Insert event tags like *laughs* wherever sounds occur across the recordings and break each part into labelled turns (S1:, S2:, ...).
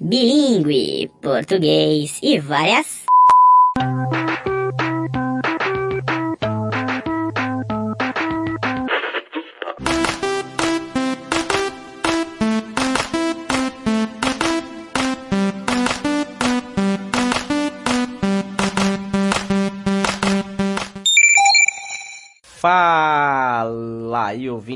S1: bilíngue, português e várias.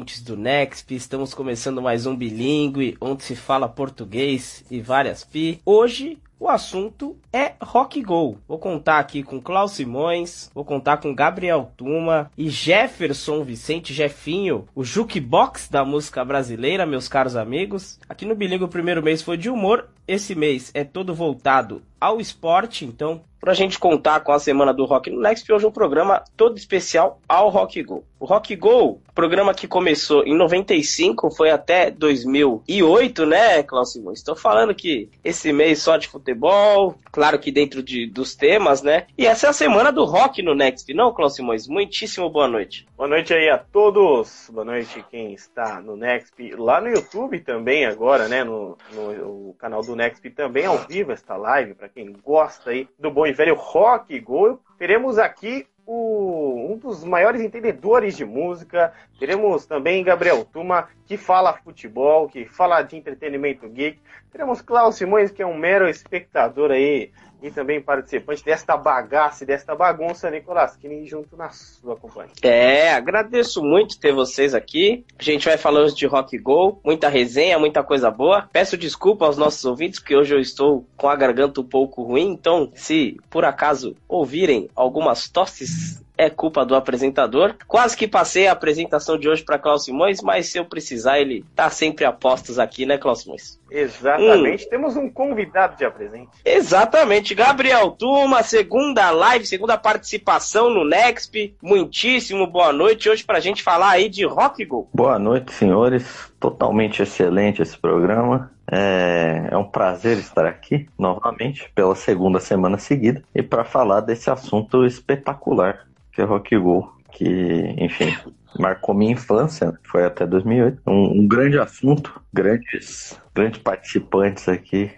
S2: Ouvintes do Nexp, estamos começando mais um bilíngue, onde se fala português e várias pi. Hoje o assunto é Rock Go. Vou contar aqui com Klaus Simões, vou contar com Gabriel Tuma e Jefferson Vicente Jefinho, o jukebox da música brasileira, meus caros amigos. Aqui no Bilingue o primeiro mês foi de humor, esse mês é todo voltado ao esporte, então para a gente contar com a semana do Rock no Next, hoje um programa todo especial ao Rock Go. O Rock Go, programa que começou em 95, foi até 2008, né, Klaus Simões? Estou falando que esse mês só de futebol, claro que dentro de, dos temas, né? E essa é a semana do Rock no Next, não, Klaus Simões? Muitíssimo boa noite.
S3: Boa noite aí a todos, boa noite quem está no Next, lá no YouTube também agora, né, no, no canal do Next também ao vivo esta live, para quem gosta aí do bom e velho rock go. Teremos aqui o, um dos maiores entendedores de música. Teremos também Gabriel Tuma, que fala futebol, que fala de entretenimento geek. Teremos Klaus Simões, que é um mero espectador aí e também participante desta bagaça e desta bagunça, Nicolas Kine, junto na sua companhia.
S2: É, agradeço muito ter vocês aqui. A gente vai falando de rock go, muita resenha, muita coisa boa. Peço desculpa aos nossos ouvintes, que hoje eu estou com a garganta um pouco ruim, então se por acaso ouvirem algumas tosses é culpa do apresentador. Quase que passei a apresentação de hoje para Klaus Simões, mas se eu precisar, ele tá sempre a postos aqui, né, Klaus Simões?
S3: Exatamente. Hum. Temos um convidado de apresente.
S2: Exatamente. Gabriel Tuma, segunda live, segunda participação no Nexp. Muitíssimo boa noite. Hoje pra gente falar aí de Rock Go.
S4: Boa noite, senhores. Totalmente excelente esse programa. É, é, um prazer estar aqui novamente pela segunda semana seguida e para falar desse assunto espetacular que é Rock Go, que, enfim, marcou minha infância, né? foi até 2008. Um, um, grande assunto, grandes, grandes participantes aqui.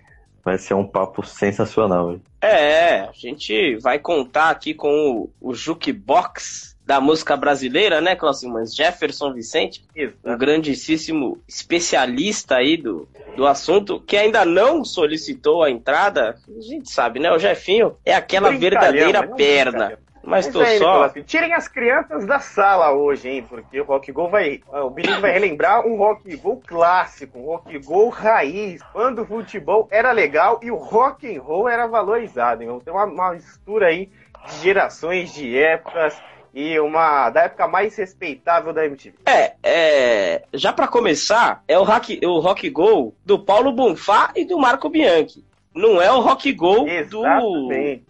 S4: Vai ser um papo sensacional.
S2: É, a gente vai contar aqui com o, o Jukebox da música brasileira, né, Cláudio Mas Jefferson Vicente, um grandíssimo especialista aí do, do assunto, que ainda não solicitou a entrada. A gente sabe, né? O Jefinho é aquela verdadeira perna. Mas tô aí, só.
S3: tirem as crianças da sala hoje, hein? Porque o Rock Go vai. O Billy vai relembrar um Rock Go clássico, um Rock Go raiz. Quando o futebol era legal e o rock and roll era valorizado. Então tem uma, uma mistura aí de gerações, de épocas e uma da época mais respeitável da MTV.
S2: É, é já para começar, é o rock, o rock Go do Paulo Bonfá e do Marco Bianchi. Não é o rock go do.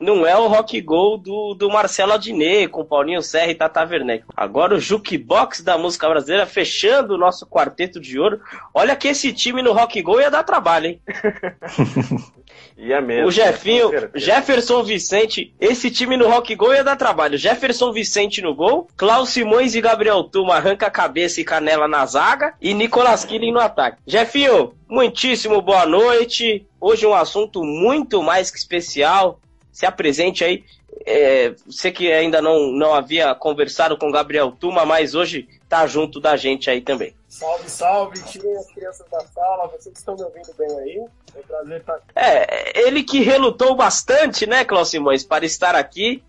S2: Não é o rock go do, do Marcelo Adnet com Paulinho Serra e Tata Werneck. Agora o jukebox da música brasileira fechando o nosso quarteto de ouro. Olha que esse time no rock go ia dar trabalho, hein? *laughs*
S3: Ia mesmo.
S2: O Jefinho, Jefferson Vicente, esse time no Rock Go ia dar trabalho. Jefferson Vicente no gol, Klaus Simões e Gabriel Tuma arranca a cabeça e canela na zaga e Nicolas Killing no ataque. Jefinho, muitíssimo boa noite. Hoje um assunto muito mais que especial. Se apresente aí. É, você que ainda não, não havia conversado com Gabriel Tuma, mas hoje tá junto da gente aí também.
S5: Salve, salve, tirem as crianças da sala, vocês estão me ouvindo bem aí? É um prazer estar aqui.
S2: É, ele que relutou bastante, né, Cláudio Simões, para estar aqui,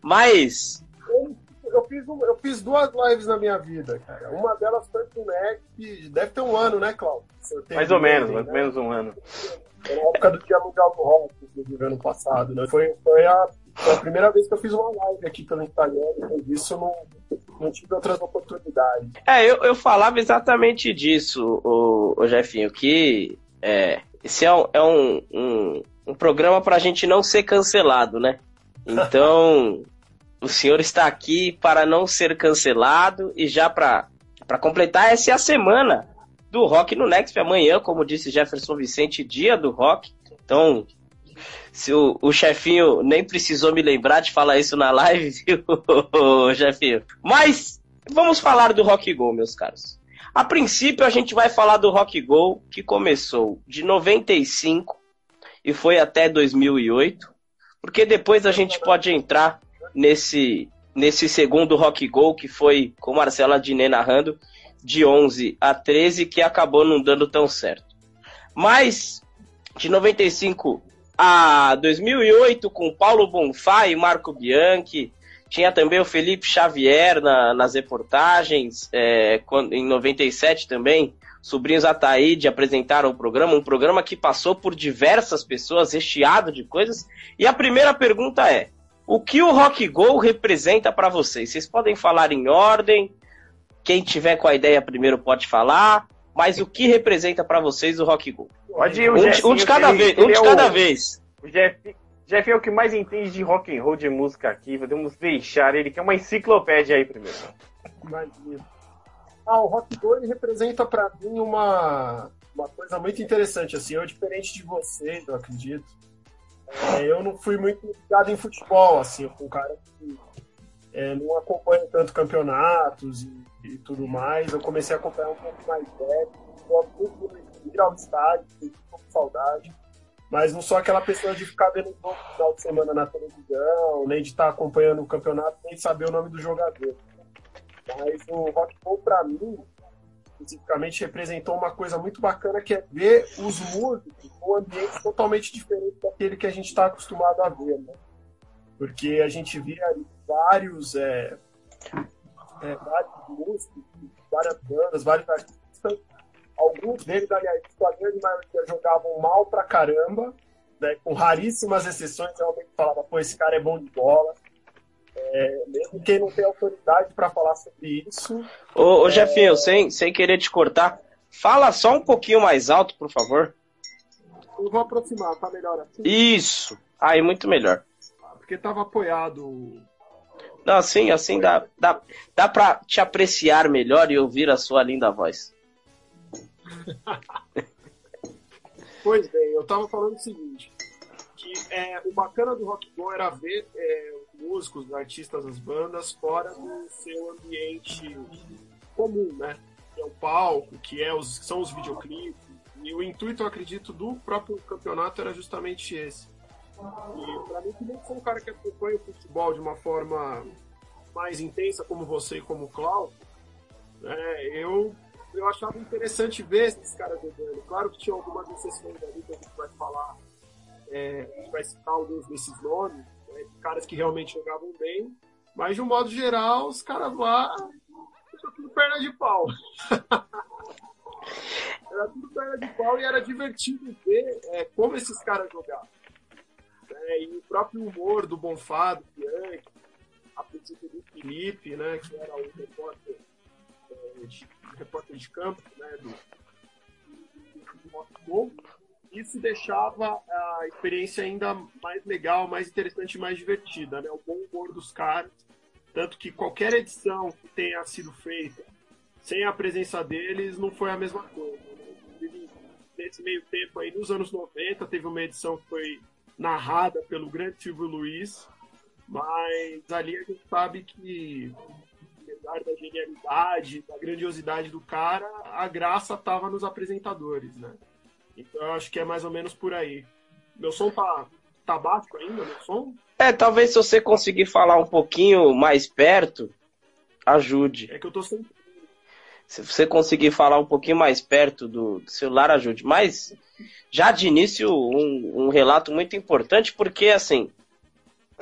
S2: mas.
S5: Eu, eu, fiz, eu fiz duas lives na minha vida, cara. Uma delas foi com o NEC, deve ter um ano, né, Cláudio?
S3: Mais ou menos, mais ou menos um ano.
S5: Foi na época do Dia Mundial do Rock, inclusive, ano passado, né? Foi, foi a foi a primeira vez que eu fiz uma live aqui pelo Instagram, depois disso eu não, não tive outras oportunidades.
S2: É, eu, eu falava exatamente disso, o, o Jefinho, que é, esse é um, é um, um, um programa para a gente não ser cancelado, né? Então, *laughs* o senhor está aqui para não ser cancelado e já para completar, essa é a semana do Rock no Next. Amanhã, como disse Jefferson Vicente, dia do Rock. Então, se o, o chefinho nem precisou me lembrar de falar isso na live, *laughs* viu, chefinho? Mas vamos falar do Rock Go, meus caros. A princípio, a gente vai falar do Rock Go, que começou de 95 e foi até 2008, porque depois a gente pode entrar nesse, nesse segundo Rock Go, que foi com Marcela Diné narrando, de 11 a 13, que acabou não dando tão certo. Mas, de 95 a 2008, com Paulo Bonfá e Marco Bianchi, tinha também o Felipe Xavier na, nas reportagens, é, quando, em 97 também, sobrinhos Ataíde apresentaram o programa, um programa que passou por diversas pessoas, recheado de coisas. E a primeira pergunta é: o que o Rock Go representa para vocês? Vocês podem falar em ordem, quem tiver com a ideia primeiro pode falar, mas o que representa para vocês o Rock Go?
S3: Pode ir, o
S2: Um, de- um de cada
S3: que
S2: vez,
S3: ele
S2: um de
S3: é
S2: cada
S3: o-
S2: vez.
S3: O Jeff, Jeff é o que mais entende de rock and roll, de música aqui. Podemos deixar ele, que é uma enciclopédia aí primeiro.
S5: Imagina. Ah, o Rock Go ele representa pra mim uma, uma coisa muito interessante. Assim, eu, diferente de vocês, eu acredito, é, eu não fui muito ligado em futebol. Assim, eu fui um cara que é, não acompanha tanto campeonatos e, e tudo mais. Eu comecei a acompanhar um pouco mais velho. Gosto muito ir ao estádio, pouco de saudade. Mas não sou aquela pessoa de ficar vendo o no final de semana na televisão, nem de estar acompanhando o campeonato, nem saber o nome do jogador. Mas o Rock Ball, pra mim, especificamente, representou uma coisa muito bacana, que é ver os músicos num ambiente totalmente diferente daquele que a gente está acostumado a ver, né? Porque a gente via vários, é, é, vários músicos, várias bandas, vários artistas. Alguns deles, aliás, a grande maioria jogavam mal pra caramba, né? com raríssimas exceções, realmente falava, pô, esse cara é bom de bola. É, mesmo quem não tem autoridade para falar sobre isso,
S2: Ô, ô Jefinho, sem, sem querer te cortar, fala só um pouquinho mais alto, por favor.
S5: eu vou aproximar, tá melhor assim?
S2: Isso. Aí, muito melhor.
S5: Porque tava apoiado.
S2: Não, assim, assim dá, dá, dá pra te apreciar melhor e ouvir a sua linda voz. *laughs*
S5: Pois bem, eu tava falando o seguinte, que é, o bacana do Rock Go era ver é, os músicos, os artistas, as bandas fora do seu ambiente comum, né? Que é o palco, que é os, que são os videoclipes. E o intuito, eu acredito, do próprio campeonato era justamente esse. E pra mim, que nem sou um cara que acompanha o futebol de uma forma mais intensa, como você e como o Cláudio, né, eu, eu achava interessante ver esses caras jogando. Claro que tinha algumas exceções ali que a gente vai falar, é, a gente vai citar alguns desses nomes, né, de caras que realmente jogavam bem, mas de um modo geral, os caras lá era tudo perna de pau. *laughs* era tudo perna de pau e era divertido ver é, como esses caras jogavam. né, e o próprio humor do Bonfá, do Bianchi, a princípio do Felipe, né, que era o repórter, é, de, repórter de campo né, do, do isso deixava a experiência ainda mais legal, mais interessante mais divertida, né? O bom humor dos caras. Tanto que qualquer edição que tenha sido feita sem a presença deles não foi a mesma coisa. né? Nesse meio tempo aí, nos anos 90, teve uma edição que foi narrada pelo grande Silvio Luiz, mas ali a gente sabe que, apesar da genialidade, da grandiosidade do cara, a graça estava nos apresentadores, né? Então eu acho que é mais ou menos por aí. Meu som tá, tá baixo ainda, meu som?
S2: É, talvez se você conseguir falar um pouquinho mais perto, ajude.
S5: É que eu tô sem.
S2: Se você conseguir falar um pouquinho mais perto do, do celular, ajude. Mas, já de início, um, um relato muito importante, porque, assim,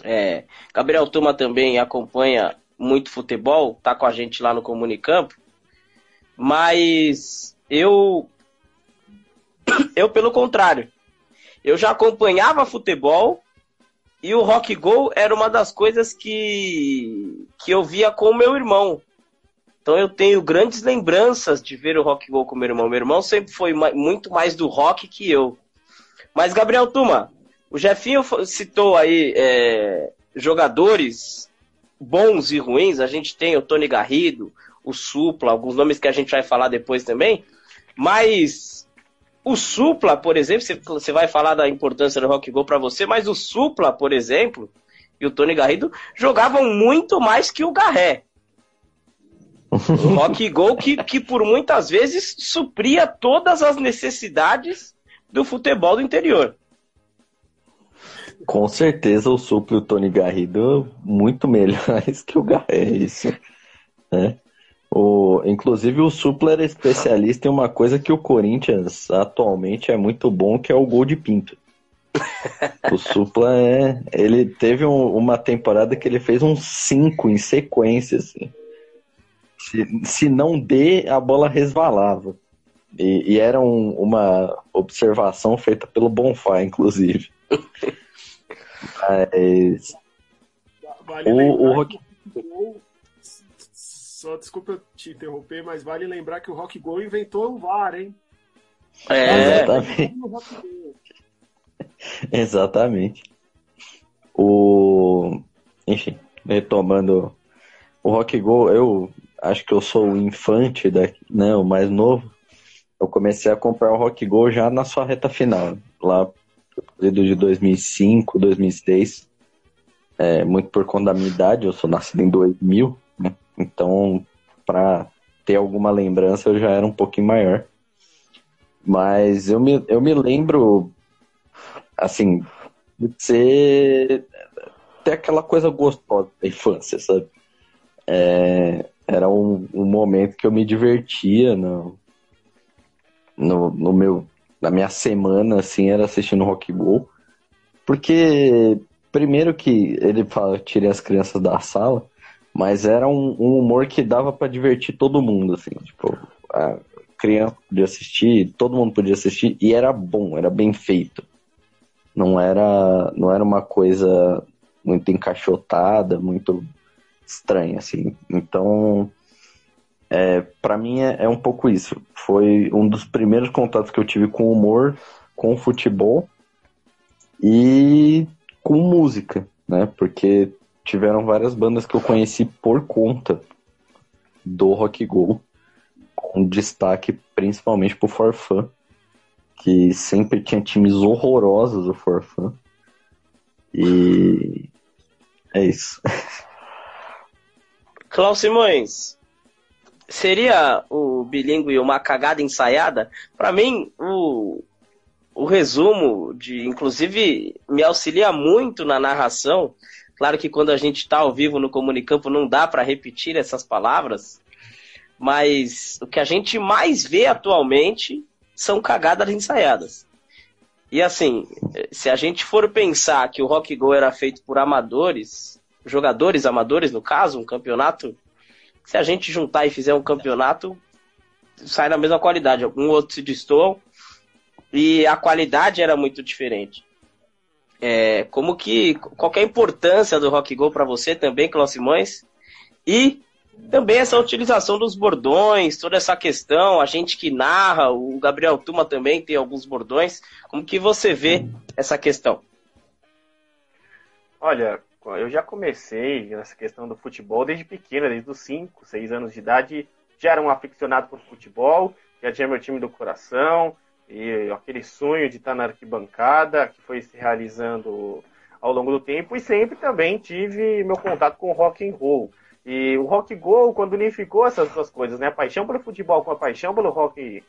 S2: é, Gabriel Tuma também acompanha muito futebol, tá com a gente lá no Comunicampo, mas eu, eu pelo contrário, eu já acompanhava futebol e o Rock Go era uma das coisas que, que eu via com o meu irmão. Então eu tenho grandes lembranças de ver o Rock Go com meu irmão. Meu irmão sempre foi muito mais do rock que eu. Mas, Gabriel Tuma, o Jefinho citou aí é, jogadores bons e ruins. A gente tem o Tony Garrido, o Supla, alguns nomes que a gente vai falar depois também. Mas o Supla, por exemplo, você- vai falar da importância do Rock Go para você, mas o Supla, por exemplo, e o Tony Garrido jogavam muito mais que o Garré. O Rock Go que, que por muitas vezes supria todas as necessidades do futebol do interior.
S4: Com certeza o Suplo e o Tony Garrido muito melhores *laughs* que o Garrison. Né? O, inclusive o Supla era especialista em uma coisa que o Corinthians atualmente é muito bom, que é o gol de pinto. o Supla é. Ele teve um, uma temporada que ele fez uns 5 em sequência, assim. Se, se não dê, a bola resvalava. E, e era um, uma observação feita pelo Bonfá, inclusive. *laughs* Mas.
S5: Vale o, o Rock... Só desculpa te interromper, mas vale lembrar que o Rock Go inventou o VAR, hein?
S4: É, exatamente. *laughs* exatamente. O. Enfim, retomando o Rock Go, eu acho que eu sou o infante, da, né, o mais novo. Eu comecei a comprar o Rock Go já na sua reta final, lá de 2005, 2006. É, muito por conta da minha idade, eu sou nascido em 2000. Né? Então, para ter alguma lembrança, eu já era um pouquinho maior. Mas eu me, eu me lembro, assim, de ser. ter aquela coisa gostosa da infância, sabe? É, era um, um momento que eu me divertia no, no, no meu na minha semana assim era assistindo Rock Go porque primeiro que ele fala tirei as crianças da sala mas era um, um humor que dava para divertir todo mundo, assim, tipo, a criança podia assistir, todo mundo podia assistir, e era bom, era bem feito. Não era, não era uma coisa muito encaixotada, muito estranha, assim. Então, é, para mim é, é um pouco isso. Foi um dos primeiros contatos que eu tive com humor, com futebol e com música, né? Porque tiveram várias bandas que eu conheci por conta do Rock Go, com destaque principalmente pro Forfã, que sempre tinha times horrorosos o Forfã. E é isso. *laughs*
S2: Klaus Simões, seria o bilíngue uma cagada ensaiada? Para mim, o, o resumo de, inclusive, me auxilia muito na narração Claro que quando a gente está ao vivo no Comunicampo não dá para repetir essas palavras, mas o que a gente mais vê atualmente são cagadas ensaiadas. E assim, se a gente for pensar que o Rock Go era feito por amadores, jogadores amadores no caso, um campeonato, se a gente juntar e fizer um campeonato, sai na mesma qualidade. Um outro se destoam e a qualidade era muito diferente. É, como que qual é a importância do Rock Go para você também, Cláudio Simões? E também essa utilização dos bordões, toda essa questão, a gente que narra, o Gabriel Tuma também tem alguns bordões. Como que você vê essa questão?
S3: Olha, eu já comecei nessa questão do futebol desde pequena, desde os 5, 6 anos de idade. Já era um aficionado por futebol, já tinha meu time do coração, e aquele sonho de estar na arquibancada que foi se realizando ao longo do tempo e sempre também tive meu contato com o rock and roll. E o rock go, quando unificou essas duas coisas, né, a paixão pelo futebol com a paixão pelo rock,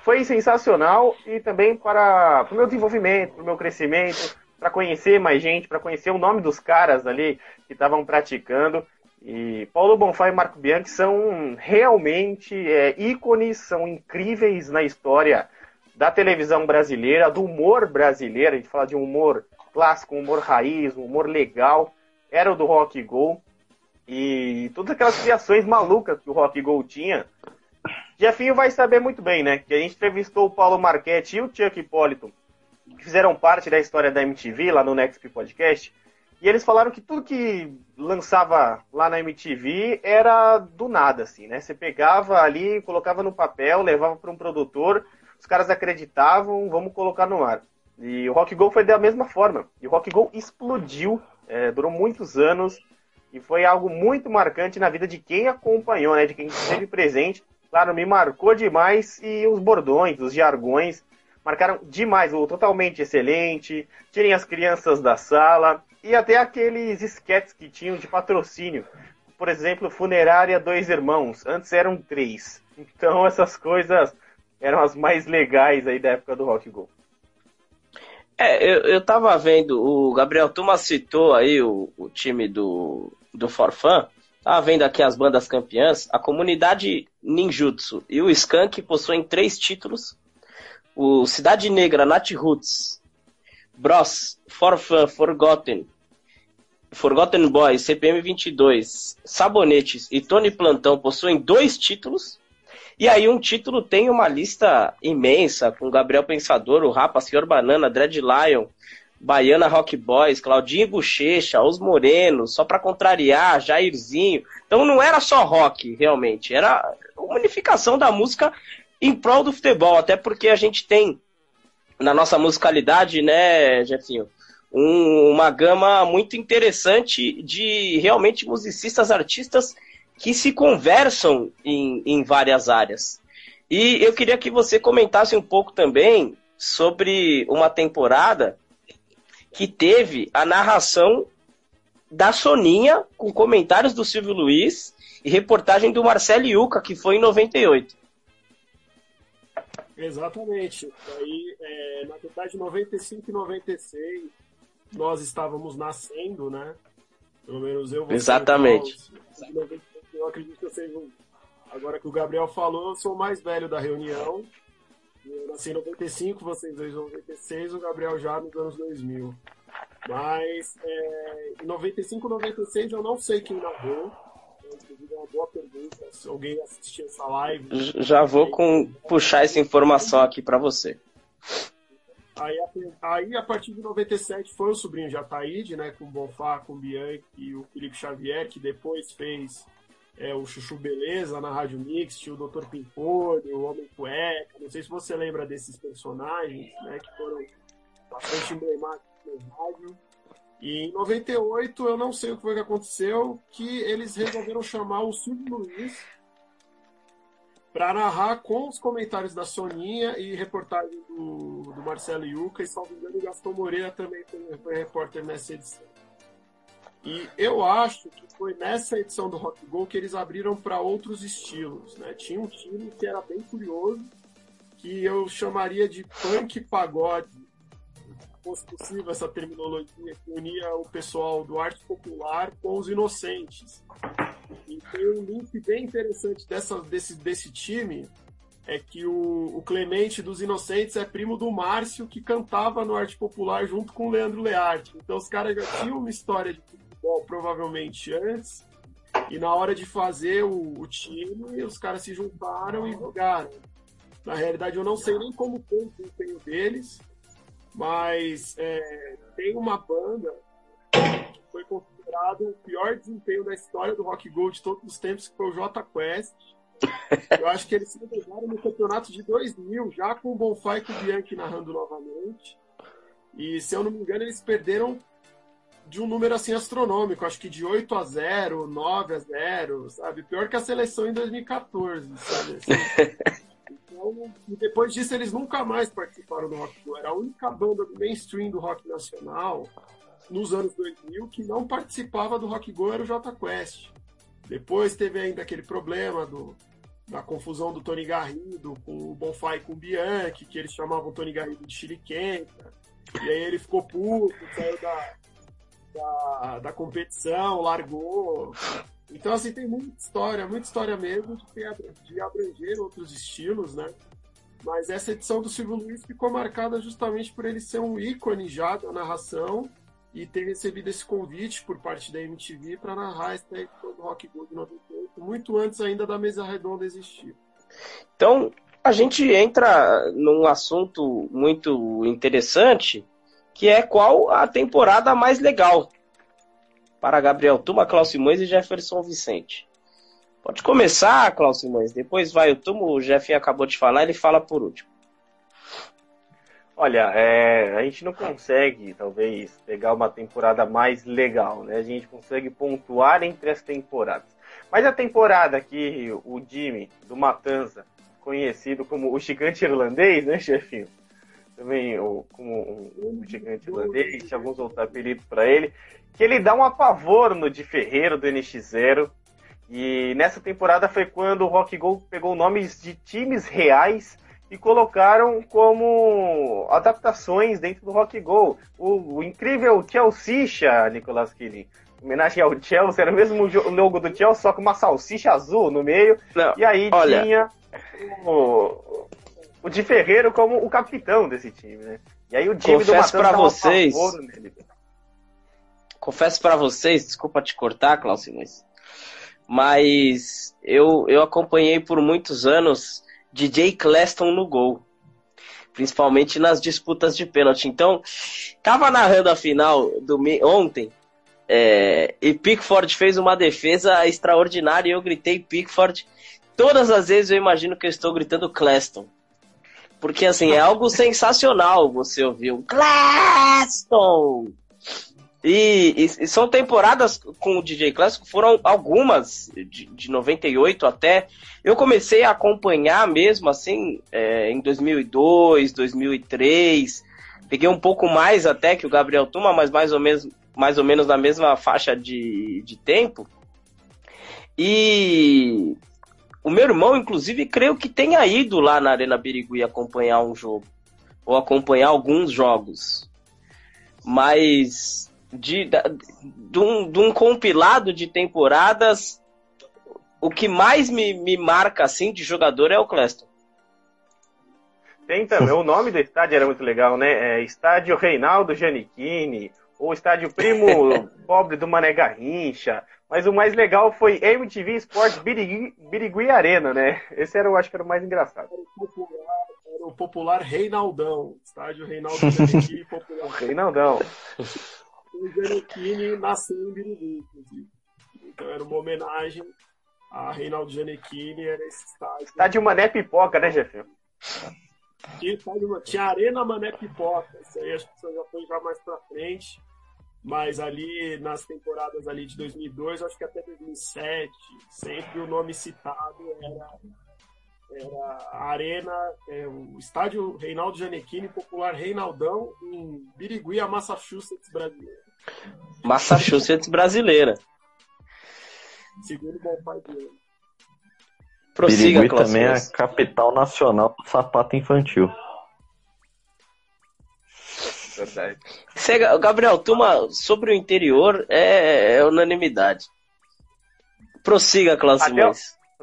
S3: foi sensacional e também para o meu desenvolvimento, para o meu crescimento, para conhecer mais gente, para conhecer o nome dos caras ali que estavam praticando. E Paulo Bonfá e Marco Bianchi são realmente é, ícones, são incríveis na história da televisão brasileira, do humor brasileiro, a gente fala de um humor clássico, um humor raiz, um humor legal, era o do Rock Go. E todas aquelas criações malucas que o Rock Go tinha. Jefinho vai saber muito bem, né? Que a gente entrevistou o Paulo Marchetti e o Chuck Hipólito, que fizeram parte da história da MTV lá no Next Podcast. E eles falaram que tudo que lançava lá na MTV era do nada, assim, né? Você pegava ali, colocava no papel, levava para um produtor os caras acreditavam, vamos colocar no ar. E o Rock Go foi da mesma forma. E o Rock Go explodiu, é, durou muitos anos e foi algo muito marcante na vida de quem acompanhou, né, de quem esteve presente. Claro, me marcou demais e os bordões, os jargões marcaram demais. O totalmente excelente, tirem as crianças da sala e até aqueles esquetes que tinham de patrocínio. Por exemplo, Funerária Dois Irmãos. Antes eram três. Então *laughs* essas coisas eram as mais legais aí da época do Rock Go.
S2: É, eu, eu tava vendo, o Gabriel Tuma citou aí o, o time do, do Forfan. Tava vendo aqui as bandas campeãs. A comunidade Ninjutsu e o Skank possuem três títulos. O Cidade Negra, Nat Roots, Bros, Forfan, Forgotten, Forgotten Boys, CPM 22, Sabonetes e Tony Plantão possuem dois títulos. E aí um título tem uma lista imensa, com Gabriel Pensador, o Rapa, Senhor Banana, Dread Lion, Baiana Rock Boys, Claudinho Bochecha, Os Morenos, só para contrariar, Jairzinho. Então não era só rock, realmente, era uma unificação da música em prol do futebol, até porque a gente tem na nossa musicalidade, né, Jefinho, um, uma gama muito interessante de realmente musicistas, artistas que se conversam em, em várias áreas. E eu queria que você comentasse um pouco também sobre uma temporada que teve a narração da Soninha, com comentários do Silvio Luiz e reportagem do Marcelo Yuca, que foi em 98.
S5: Exatamente. Aí, é, na verdade, 95 e 96, nós estávamos nascendo, né? Pelo menos eu
S2: Exatamente.
S5: Eu acredito que eu seja um. Agora que o Gabriel falou, eu sou o mais velho da reunião. Eu nasci em 95, vocês dois em 96, o Gabriel já nos anos 2000. Mas é, em 95, 96 eu não sei quem narrou. Inclusive é uma boa pergunta. Se alguém assistir essa live.
S2: Já vou com, puxar essa informação aqui para você.
S5: Aí, aí, a partir de 97, foi o sobrinho de Ataíde, né? Com o Bonfá, com o Bianchi e o Felipe Xavier, que depois fez é, o Chuchu Beleza na Rádio Mix, o Dr. Pimpolho, o Homem Cueca. Não sei se você lembra desses personagens, né? Que foram bastante emblemáticos no rádio. E em 98, eu não sei o que foi que aconteceu, que eles resolveram chamar o Silvio Luiz para narrar com os comentários da Soninha e reportagem do, do Marcelo Yuca, e salvo engano, Gastão Moreira também foi, repórter nessa edição. E eu acho que foi nessa edição do Rock Go que eles abriram para outros estilos. Né? Tinha um time que era bem curioso, que eu chamaria de punk pagode, fosse possível essa terminologia, que unia o pessoal do arte popular com os inocentes. E tem um link bem interessante dessa, desse, desse time, é que o, o, Clemente dos Inocentes é primo do Márcio, que cantava no Arte Popular junto com o Leandro Learte. Então os caras já tinham uma história de futebol provavelmente antes, e na hora de fazer o, o time, os caras se juntaram e jogaram. Na realidade, eu não sei nem como foi o desempenho deles, mas é, tem uma banda que foi considerado o pior desempenho da história do Rock Gold de todos os tempos, que foi o J Quest. Eu acho que eles se levaram no campeonato de 2000, já com o Bonfai e com o Bianchi narrando novamente. E se eu não me engano, eles perderam de um número assim astronômico, acho que de 8 a 0, 9 a 0, sabe? Pior que a seleção em 2014, sabe? Assim. *laughs* Então, e depois disso eles nunca mais participaram do Rock. Era a única banda mainstream do rock nacional nos anos 2000 que não participava do Rock Go era o J Quest. Depois teve ainda aquele problema do, da confusão do Tony Garrido com o Bonfai com o Bianchi, que eles chamavam Tony Garrido de chiliquenta. E aí ele ficou puto, saiu da, da, da competição, largou. Então, assim, tem muita história, muita história mesmo de, abranger outros estilos, né? Mas essa edição do Silvio Luiz ficou marcada justamente por ele ser um ícone já da narração e ter recebido esse convite por parte da MTV para narrar essa edição do Rock Go de 98, muito antes ainda da mesa redonda existir.
S2: Então, a gente entra num assunto muito interessante, que é qual a temporada mais legal para Gabriel Tuma, Klaus Simões e Jefferson Vicente. Pode começar, Klaus Simões, depois vai o Tuma, o Jeffinho acabou de falar, ele fala por último.
S3: Olha, é, a gente não consegue, talvez, pegar uma temporada mais legal, né? A gente consegue pontuar entre as temporadas. Mas a temporada que o Jimmy do Matanza, conhecido como o gigante irlandês, né, chefinho? Também o, como um, um gigante irlandês, alguns outros apelidos para ele, que ele dá um apavoro no de Ferreiro do NX0. E nessa temporada foi quando o Rock Go pegou nomes de times reais e e colocaram como adaptações dentro do Rock Go. O, o incrível Chelsea, Nicolas Killing. Homenagem ao Chelsea, era o mesmo logo do Chelsea, só com uma salsicha azul no meio. Não, e aí olha... tinha o, o Di Ferreiro como o capitão desse time, né? E aí o time
S2: Confesso do para vocês. Confesso para vocês, desculpa te cortar, Klaus, mas mas eu, eu acompanhei por muitos anos DJ Cleston no gol. Principalmente nas disputas de pênalti. Então, tava narrando a final do ontem. É, e Pickford fez uma defesa extraordinária e eu gritei Pickford. Todas as vezes eu imagino que eu estou gritando Cleston. Porque assim, é algo sensacional você ouvir um Cleston! E, e, e, são temporadas com o DJ Clássico, foram algumas, de, de 98 até. Eu comecei a acompanhar mesmo, assim, é, em 2002, 2003. Peguei um pouco mais até que o Gabriel Tuma, mas mais ou menos, mais ou menos na mesma faixa de, de tempo. E o meu irmão, inclusive, creio que tenha ido lá na Arena Birigui acompanhar um jogo. Ou acompanhar alguns jogos. Mas de, de, um, de um compilado de temporadas, o que mais me, me marca assim de jogador é o Cleston.
S3: Tem também, o nome do estádio era muito legal, né? É, estádio Reinaldo Giannichini, ou estádio Primo *laughs* Pobre do Mané Garrincha. Mas o mais legal foi MTV Sport Birigui, Birigui Arena, né? Esse era, eu acho que era o mais engraçado.
S5: Era o popular, era o popular Reinaldão. Estádio Reinaldo Giannichini *laughs* popular.
S3: Reinaldão
S5: o Giannichini nasceu em Birigui, inclusive. Então era uma homenagem a Reinaldo Giannichini, era esse estádio.
S3: Estádio Mané Pipoca, né, Jefinho?
S5: Tinha, tinha Arena Mané Pipoca, isso aí acho que já foi já mais pra frente. Mas ali nas temporadas ali de 2002, acho que até 2007, sempre o nome citado era era a Arena, é, o estádio Reinaldo Giannichini, popular Reinaldão, em Birigui, a Massachusetts brasileira.
S2: Massachusetts brasileira.
S5: Segundo bom pai dele.
S4: Prossiga, Birigui também é a capital nacional do sapato infantil.
S2: Verdade. Gabriel, turma, sobre o interior é, é unanimidade. Prossiga, Cláudio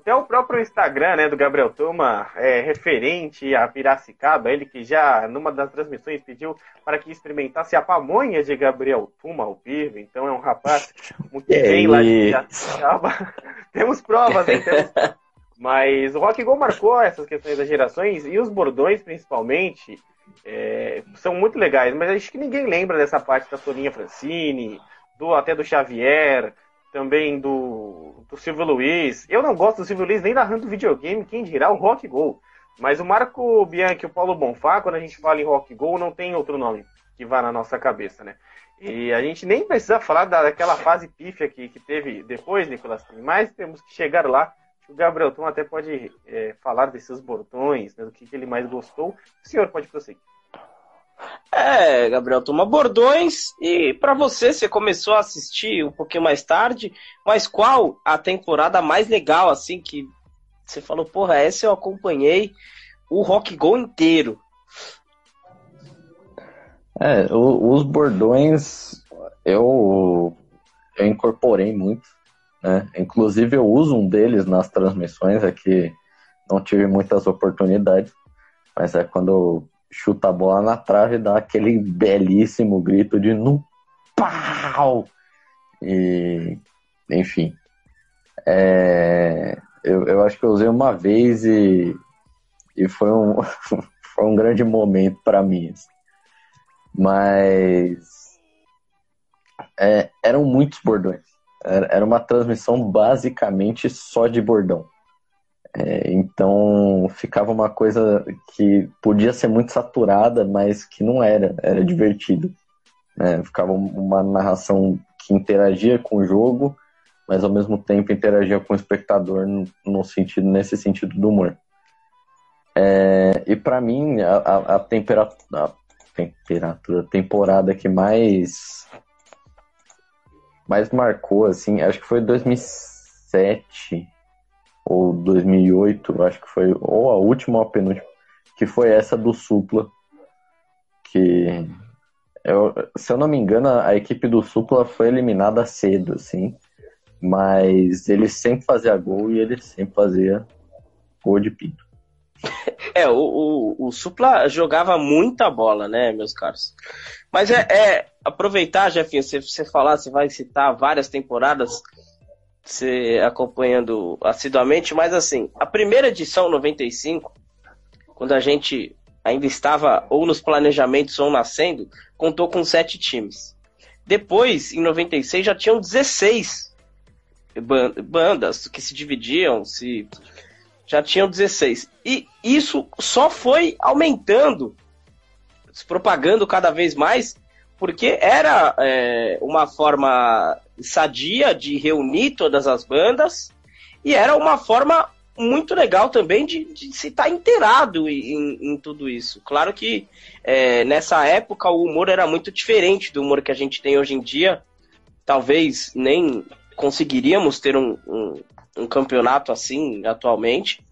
S3: até o próprio Instagram né, do Gabriel Tuma é referente a Piracicaba, ele que já numa das transmissões pediu para que experimentasse a pamonha de Gabriel Tuma ao vivo, então é um rapaz muito *laughs* bem lá de Piracicaba. *laughs* Temos provas, hein? Temos... *laughs* Mas o Rock Go marcou essas questões das gerações e os bordões, principalmente, é, são muito legais, mas acho que ninguém lembra dessa parte da Soninha Francini, do, até do Xavier, também do, do Silvio Luiz. Eu não gosto do Silvio Luiz nem narrando videogame, quem dirá o Rock Go. Mas o Marco Bianchi e o Paulo Bonfá, quando a gente fala em Rock Go, não tem outro nome que vá na nossa cabeça, né? E a gente nem precisa falar daquela fase pífia que, que teve depois, Nicolas, mas temos que chegar lá. O Gabriel Tom até pode é, falar desses botões, né, do que, que ele mais gostou. O senhor pode prosseguir.
S2: É, Gabriel, toma bordões e para você, você começou a assistir um pouquinho mais tarde, mas qual a temporada mais legal, assim, que você falou, porra, essa eu acompanhei o Rock Go inteiro?
S4: É, o, os bordões eu, eu incorporei muito, né? Inclusive eu uso um deles nas transmissões, é que não tive muitas oportunidades, mas é quando chuta a bola na trave e dá aquele belíssimo grito de no pau! E, enfim. É, eu, eu acho que eu usei uma vez e, e foi, um, *laughs* foi um grande momento para mim. Assim. Mas é, eram muitos bordões. Era, uma transmissão basicamente só de bordão. É, então ficava uma coisa que podia ser muito saturada, mas que não era, era divertido. Né? Ficava uma narração que interagia com o jogo, mas ao mesmo tempo interagia com o espectador no, sentido, nesse sentido do humor. É, e para mim, a, a, a, temperatura, a temperatura, temporada que mais mais marcou, assim, acho que foi 2007, ou 2008, acho que foi, ou a última ou a penúltima, que foi essa do Supla, que eu, se eu não me engano, a equipe do Supla foi eliminada cedo, assim, mas ele sempre fazia gol e ele sempre fazia gol de pinto. *laughs*
S2: É, o, o, o, Supla jogava muita bola, né, meus caros? Mas é, é aproveitar, Jefinho, você, você falar, você vai citar várias temporadas, você acompanhando assiduamente, mas assim, a primeira edição, 95, quando a gente ainda estava ou nos planejamentos ou nascendo, contou com sete times. Depois, em 96, já tinham 16 bandas que se dividiam, se já tinham 16. E isso só foi aumentando, se propagando cada vez mais, porque era é, uma forma sadia de reunir todas as bandas e era uma forma muito legal também de, de se estar tá inteirado em, em, tudo isso. Claro que é, nessa época o humor era muito diferente do humor que a gente tem hoje em dia. Talvez nem conseguiríamos ter um, um, um campeonato assim atualmente,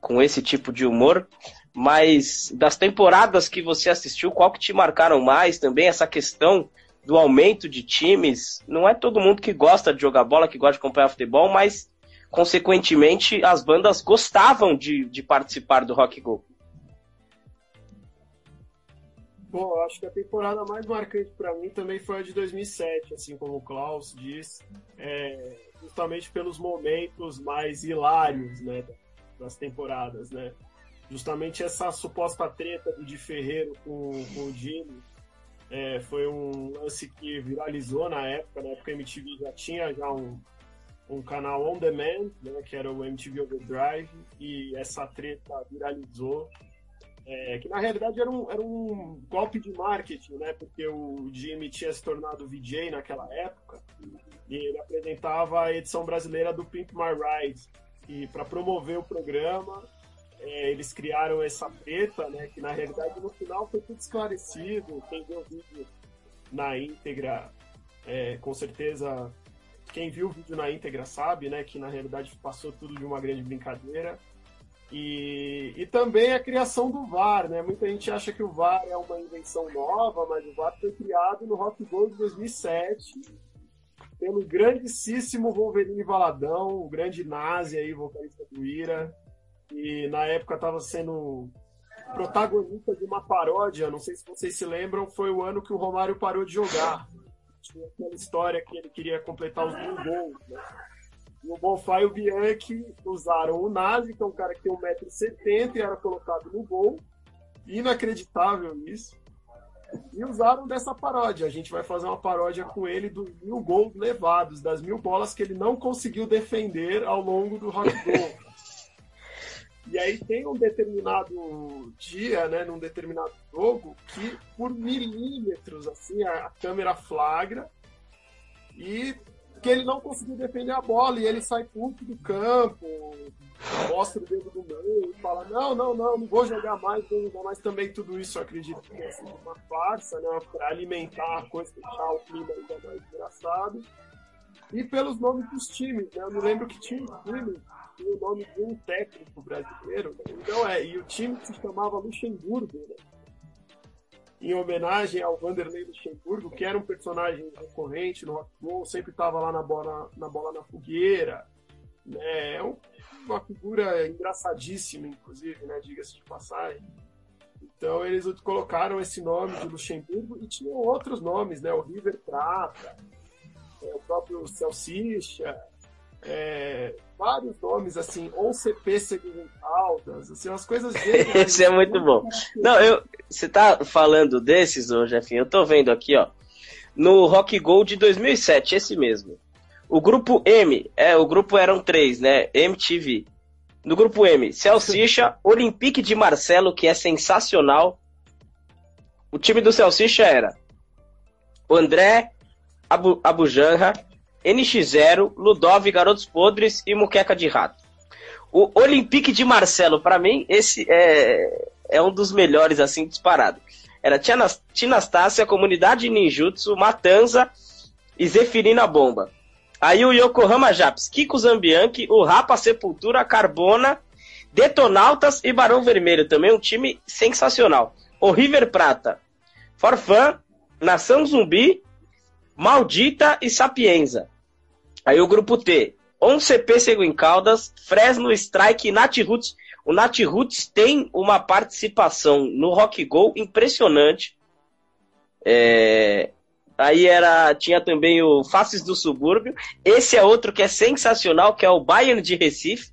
S2: com esse tipo de humor. Mas das temporadas que você assistiu, qual que te marcaram mais também? Essa questão do aumento de times. Não é todo mundo que gosta de jogar bola, que gosta de acompanhar futebol, mas consequentemente as bandas gostavam de, de participar do Rock Go.
S5: Bom, acho que a temporada mais marcante para mim também foi a de 2007, assim como o Klaus disse, é, justamente pelos momentos mais hilários né, das temporadas, né? Justamente essa suposta treta Di Ferreiro com, com o Jimmy é, foi um lance que viralizou na época, na época a MTV já tinha já um, um canal on demand, né, que era o MTV Overdrive, e essa treta viralizou. É, que na realidade era um, era um golpe de marketing, né? Porque o Jimmy tinha se tornado VJ naquela época e ele apresentava a edição brasileira do Pimp My Ride. E para promover o programa, é, eles criaram essa treta, né? Que na realidade no final foi tudo esclarecido. Quem viu o vídeo na íntegra, é, com certeza quem viu o vídeo na íntegra sabe, né, que na realidade passou tudo de uma grande brincadeira. E, e também a criação do VAR, né? Muita gente acha que o VAR é uma invenção nova, mas o VAR foi criado no Rock Go de 2007 pelo grandíssimo Wolverine Valadão, o grande nazi aí, vocalista do Ira, e na época estava sendo protagonista de uma paródia, não sei se vocês se lembram, foi o ano que o Romário parou de jogar tinha aquela história que ele queria completar os mil gols, né? E o Bonfá e o Bianchi usaram o Nazi, que é um cara que tem 1,70m e era colocado no gol. Inacreditável isso. E usaram dessa paródia. A gente vai fazer uma paródia com ele dos mil gols levados, das mil bolas que ele não conseguiu defender ao longo do Rock Goal. E aí tem um determinado dia, né, num determinado jogo, que por milímetros, assim, a, câmera flagra e que ele não conseguiu defender a bola e ele sai puto do campo, mostra o dedo do meio e fala: Não, não, não, não vou jogar mais, vou jogar mais. Também tudo isso eu acredito que é uma farsa, né, para alimentar a coisa, deixar o clima ainda mais engraçado. E pelos nomes dos times, né? Eu me lembro que tinha um time tinha o nome de um técnico brasileiro. Né? Então é, e o time se chamava Luxemburgo, né? em homenagem ao Vanderlei Luxemburgo, que era um personagem recorrente no rock Roll, sempre estava lá na bola, na bola na fogueira. Né? É uma figura engraçadíssima, inclusive, né? diga-se de passagem. Então eles colocaram esse nome de Luxemburgo e tinham outros nomes, né? O River Prata, é, o próprio Celsicha, é, vários nomes, assim, ou CP segmentaldas, assim, umas coisas
S2: dele. *laughs* Esse é muito bom. Não, eu, você tá falando desses, ô Jefinho, eu tô vendo aqui, ó, no Rock Go de 2007, esse mesmo. O grupo M, é, o grupo eram três, né, MTV. No grupo M, Celsicha, *laughs* Olympique de Marcelo, que é sensacional. O time do Celsicha era o André Abu, Abujanra, NX0, Ludov, Garotos Podres e Muqueca de Rato. O Olympique de Marcelo, para mim, esse é, é um dos melhores, assim, disparado. Era Tinastácia, Comunidade Ninjutsu, Matanza e Zefirina Bomba. Aí o Yokohama Japs, Kiko Zambianchi, o Rapa Sepultura, Carbona, Detonautas e Barão Vermelho, também um time sensacional. O River Prata, Forfã, Nação Zumbi, Maldita e Sapienza. Aí o grupo T, 11CP Seguin Caldas, Fresno Strike e Nat Roots. O Nat Roots tem uma participação no Rock Go impressionante. É... Aí era, tinha também o Faces do Subúrbio. Esse é outro que é sensacional, que é o Bayern de Recife,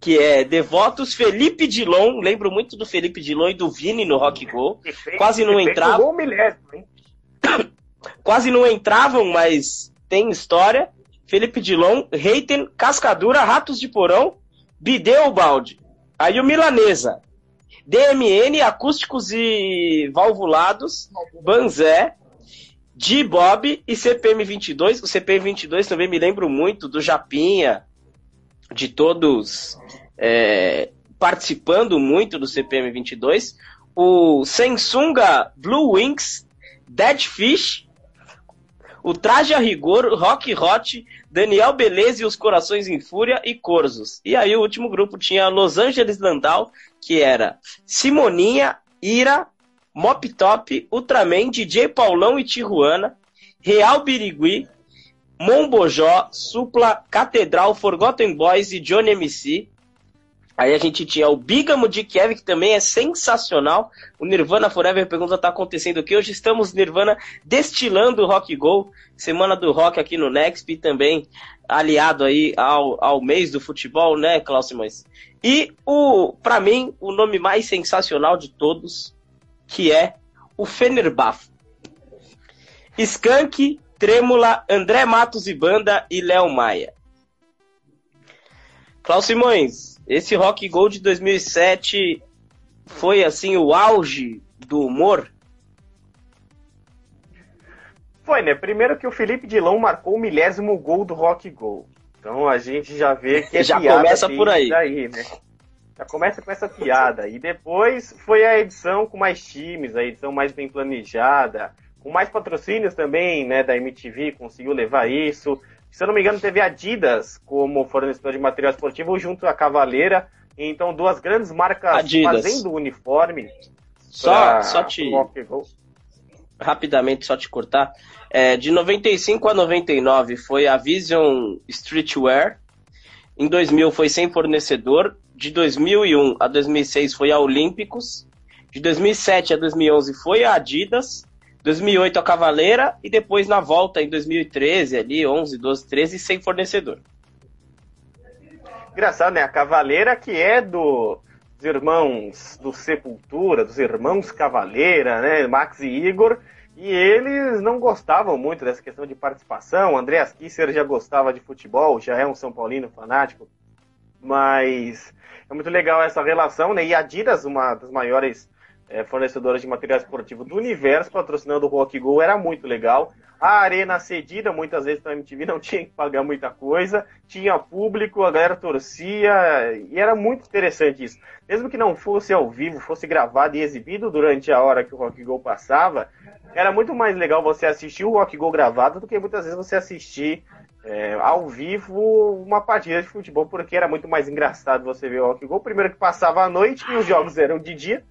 S2: que é Devotos, Felipe Dilon. Lembro muito do Felipe Dilon e do Vini no Rock Go. *laughs* Quase não entravam. *coughs* Quase não entravam, mas tem história. Felipe Dilon, Reiten, Cascadura, Ratos de Porão, Bideu Balde. Aí o Milanesa. DMN, Acústicos e Valvulados, Banzé, D-Bob e CPM22. O CPM22 também me lembro muito do Japinha, de todos é, participando muito do CPM22. O Sensunga Blue Wings, Dead Fish, o Traje a Rigor, Rock Hot, Daniel Beleza e os Corações em Fúria e Corzos. E aí o último grupo tinha Los Angeles Landau, que era Simoninha, Ira, Mop Top, Ultraman, DJ Paulão e Tijuana, Real Birigui, Mombojó, Supla, Catedral, Forgotten Boys e Johnny MC. Aí a gente tinha o Bigamo de Kiev, que também é sensacional. O Nirvana Forever pergunta: tá acontecendo o que? Hoje estamos Nirvana destilando o Rock Go, semana do rock aqui no Next, e também aliado aí ao, ao mês do futebol, né, Klaus Simões? E o, para mim, o nome mais sensacional de todos, que é o Fenerbahçe. Skank, Trêmula, André Matos e Banda e Léo Maia. Klaus Simões, esse Rock Gold de 2007 foi assim o auge do humor?
S3: Foi, né? Primeiro que o Felipe Dilon marcou o milésimo gol do Rock Gold. Então a gente já vê *laughs* que é
S2: já começa por aí.
S3: Daí, né? Já começa com essa piada. E depois foi a edição com mais times, a edição mais bem planejada, com mais patrocínios também, né, da MTV, conseguiu levar isso se eu não me engano, teve Adidas como fornecedor de material esportivo junto à Cavaleira. Então, duas grandes marcas Adidas. fazendo uniforme.
S2: Só, só te. Rapidamente, só te cortar. É, de 95 a 99 foi a Vision Streetwear. Em 2000 foi sem fornecedor. De 2001 a 2006 foi a Olímpicos. De 2007 a 2011 foi a Adidas. 2008 a Cavaleira e depois na volta em 2013, ali 11, 12, 13, sem fornecedor.
S3: Engraçado, né? A Cavaleira que é do, dos irmãos do Sepultura, dos irmãos Cavaleira, né? Max e Igor. E eles não gostavam muito dessa questão de participação. O Andreas Kisser já gostava de futebol, já é um São Paulino fanático. Mas é muito legal essa relação, né? E a Adidas, uma das maiores é, fornecedora de material esportivo do universo, patrocinando o Rock Go, era muito legal. A arena cedida, muitas vezes na MTV não *laughs* tinha que pagar muita coisa, tinha público, a galera torcia, e era muito interessante isso. Mesmo que não fosse ao vivo, fosse gravado e exibido durante a hora que o Rock Go passava, era muito mais legal você assistir o Rock Go gravado do que muitas vezes você assistir é, ao vivo uma partida de futebol, porque era muito mais engraçado você ver o Rock Go. Primeiro que passava à noite e os jogos eram de dia,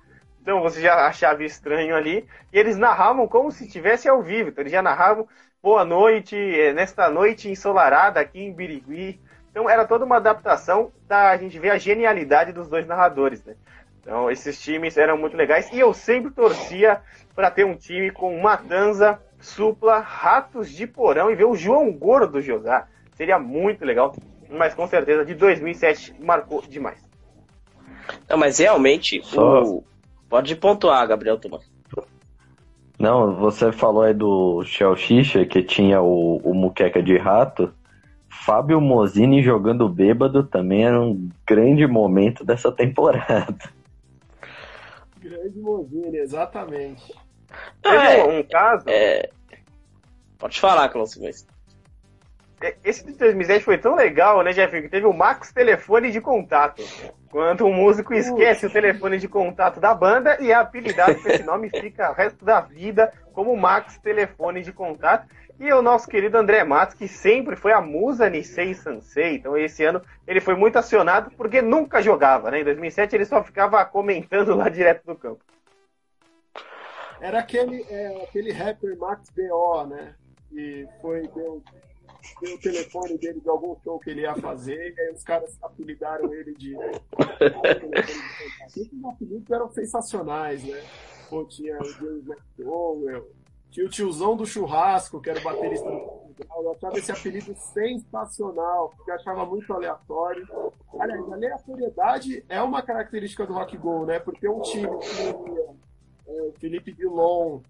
S3: então você já achava estranho ali. E eles narravam como se estivesse ao vivo. Então eles já narravam boa noite, eh, nesta noite ensolarada aqui em Birigui. Então era toda uma adaptação da a gente ver a genialidade dos dois narradores, né? Então esses times eram muito legais e eu sempre torcia para ter um time com Matanza, Supla, Ratos de Porão e ver o João Gordo jogar. Seria muito legal, mas com certeza de 2007 marcou demais.
S2: Não, mas realmente Só... o, Pode pontuar, Gabriel Tomás.
S4: Não, você falou aí do Xixa, que tinha o, o Muqueca de Rato. Fábio Mozini jogando bêbado também era um grande momento dessa temporada.
S5: Grande Mozini, exatamente.
S3: É, um caso.
S2: É... Pode falar, Cláudio, mas...
S3: Esse de 2007 foi tão legal, né, Jeff? Que teve o Max Telefone de Contato. Quando um músico esquece o telefone de contato da banda e é apelidado com esse *laughs* nome fica o resto da vida como Max Telefone de Contato. E o nosso querido André Matos, que sempre foi a musa Nisei Sansei. Então esse ano ele foi muito acionado porque nunca jogava, né? Em 2007 ele só ficava comentando lá direto do campo.
S5: Era aquele, é, aquele rapper Max B.O., né? Que foi, deu o telefone dele de algum show que ele ia fazer, e aí os caras apelidaram ele de. *laughs* Os apelidos eram sensacionais, né? Pô, tinha o James McDowell, tinha o tiozão do churrasco, que era o baterista do Portugal. Eu achava esse apelido sensacional, porque eu achava muito aleatório. Aliás, a aleatoriedade é uma característica do rock go, né? Porque um time que o Felipe Dilon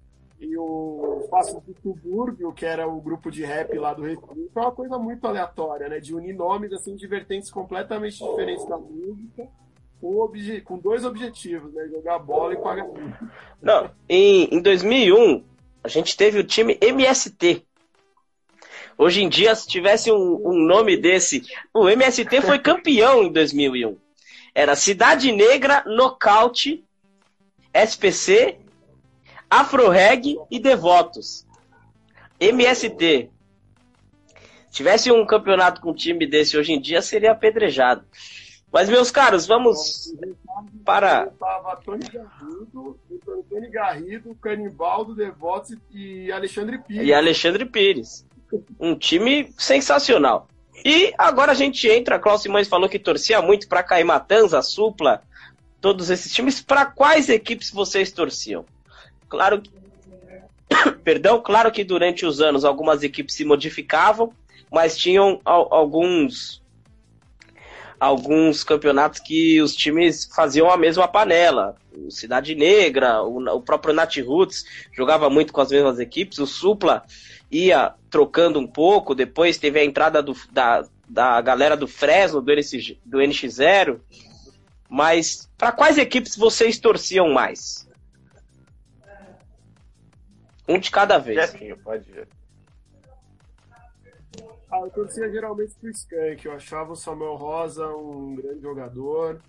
S5: e o Fácil do Subúrbio, que era o grupo de rap lá do Recife, é uma coisa muito aleatória, né? De unir nomes assim de vertentes completamente diferentes da música. Com, com dois objetivos, né? Jogar bola e pagar
S2: Não, em, em 2001, a gente teve o time MST. Hoje em dia, se tivesse um, um nome desse, o MST foi campeão em 2001. Era Cidade Negra, Nocaute SPC, Afroreg e Devotos. MST. Se tivesse um campeonato com um time desse hoje em dia, seria apedrejado. Mas, meus caros, vamos para.
S5: Tava Tony Garrido, Tony Garrido, Canibaldo, Devotos e Alexandre Pires.
S2: E Alexandre Pires. Um time sensacional. E agora a gente entra, Klaus Simões falou que torcia muito para Caimatanza, Supla, todos esses times, para quais equipes vocês torciam? Claro que. *coughs* Perdão, claro que durante os anos algumas equipes se modificavam, mas tinham alguns alguns campeonatos que os times faziam a mesma panela. O Cidade Negra, o, o próprio Nat Roots jogava muito com as mesmas equipes, o Supla ia trocando um pouco, depois teve a entrada do, da, da galera do Fresno, do, do NX0, mas para quais equipes vocês torciam mais? Um de cada vez.
S3: Jefinho, pode ver.
S5: Ah, eu torcia geralmente pro Skank. Eu achava o Samuel Rosa um grande jogador.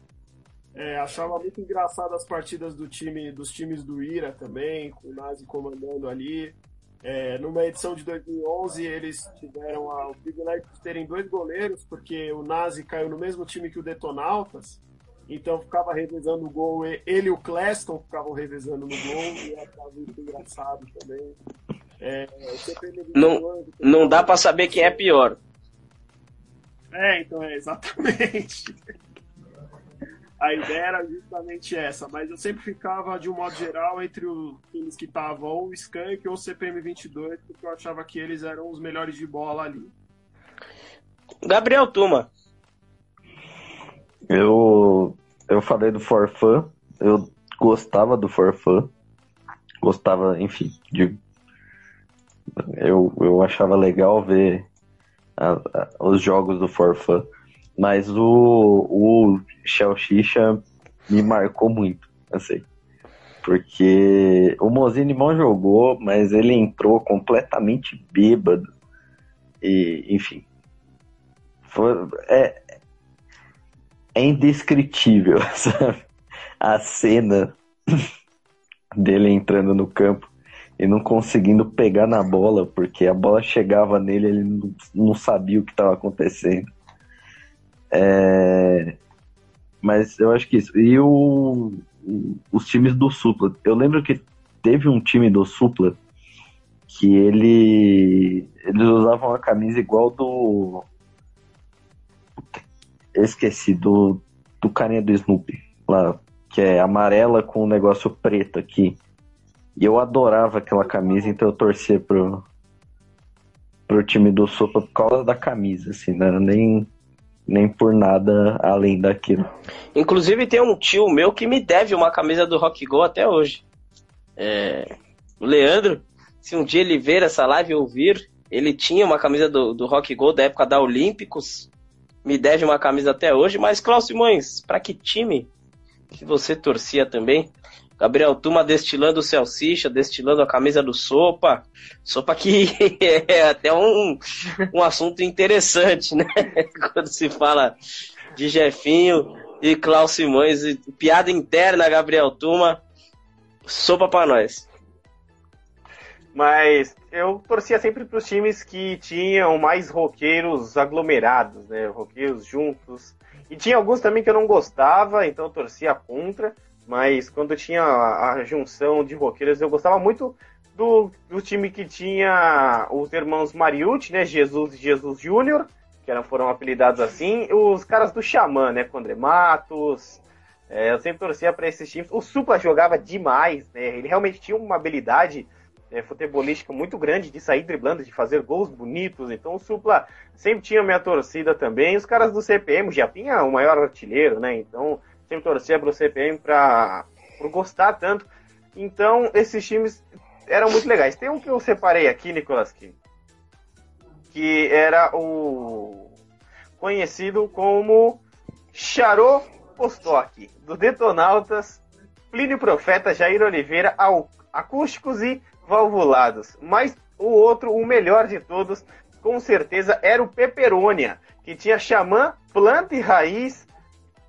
S5: É, achava muito engraçado as partidas do time, dos times do Ira também, com o Nazi comandando ali. É, numa edição de 2011, eles tiveram a, o privilégio de terem dois goleiros, porque o Nazi caiu no mesmo time que o Detonautas. Então ficava revezando o gol, ele e o Cleston ficavam revezando no gol, e era muito engraçado também. É,
S2: não, não dá para saber quem é pior.
S5: É, então é exatamente. A ideia era justamente essa, mas eu sempre ficava, de um modo geral, entre os times que estavam ou o Skank ou o CPM 22, porque eu achava que eles eram os melhores de bola ali.
S2: Gabriel Tuma,
S4: eu, eu falei do Forfã, eu gostava do Forfã, gostava, enfim, de, eu, eu achava legal ver a, a, os jogos do Forfã, mas o, o Shell Shisha me marcou muito, assim, porque o Mozini mal jogou, mas ele entrou completamente bêbado, e, enfim, foi, é, é indescritível, *laughs* sabe? A cena dele entrando no campo e não conseguindo pegar na bola, porque a bola chegava nele ele não, sabia o que estava acontecendo. É... Mas eu acho que isso. E o, os times do Supla. Eu lembro que teve um time do Supla que ele eles usavam a camisa igual do esqueci do, do carinha do Snoopy lá, que é amarela com um negócio preto aqui. E eu adorava aquela camisa, então eu torcia pro, pro time do Sopa por causa da camisa, assim, não nem, nem por nada além daquilo.
S2: Inclusive tem um tio meu que me deve uma camisa do Rock Go até hoje. É... O Leandro, se um dia ele ver essa live e ouvir, ele tinha uma camisa do, do Rock Go da época da Olímpicos me deve uma camisa até hoje. Mas, Klaus Simões, para que time que você torcia também? Gabriel Tuma destilando o Celsicha, destilando a camisa do Sopa. Sopa que *laughs* é até um, um assunto interessante, né? *laughs* Quando se fala de Jefinho e Klaus Simões. E piada interna, Gabriel Tuma. Sopa pra nós.
S3: Mas eu torcia sempre para os times que tinham mais roqueiros aglomerados, né? Roqueiros juntos. E tinha alguns também que eu não gostava, então eu torcia contra. Mas quando tinha a, junção de roqueiros, eu gostava muito do, do time que tinha os irmãos Mariucci, né? Jesus e Jesus Júnior, que eram, foram apelidados assim. Os caras do Xamã, né? André Matos. É, eu sempre torcia para esses times. O Supla jogava demais, né? Ele realmente tinha uma habilidade é, futebolística muito grande de sair driblando, de fazer gols bonitos. Então o Supla sempre tinha minha torcida também. Os caras do CPM, já tinha o maior artilheiro, né? Então sempre torcia pro CPM pra, gostar tanto. Então esses times eram muito legais. Tem um que eu separei aqui, Nicolas Kim, que era o conhecido como Charô Postock, do Detonautas, Plínio Profeta, Jair Oliveira, Acústicos e valvulados. Mas o outro, o melhor de todos, com certeza era o Peperônia, que tinha Xamã, Planta e Raiz,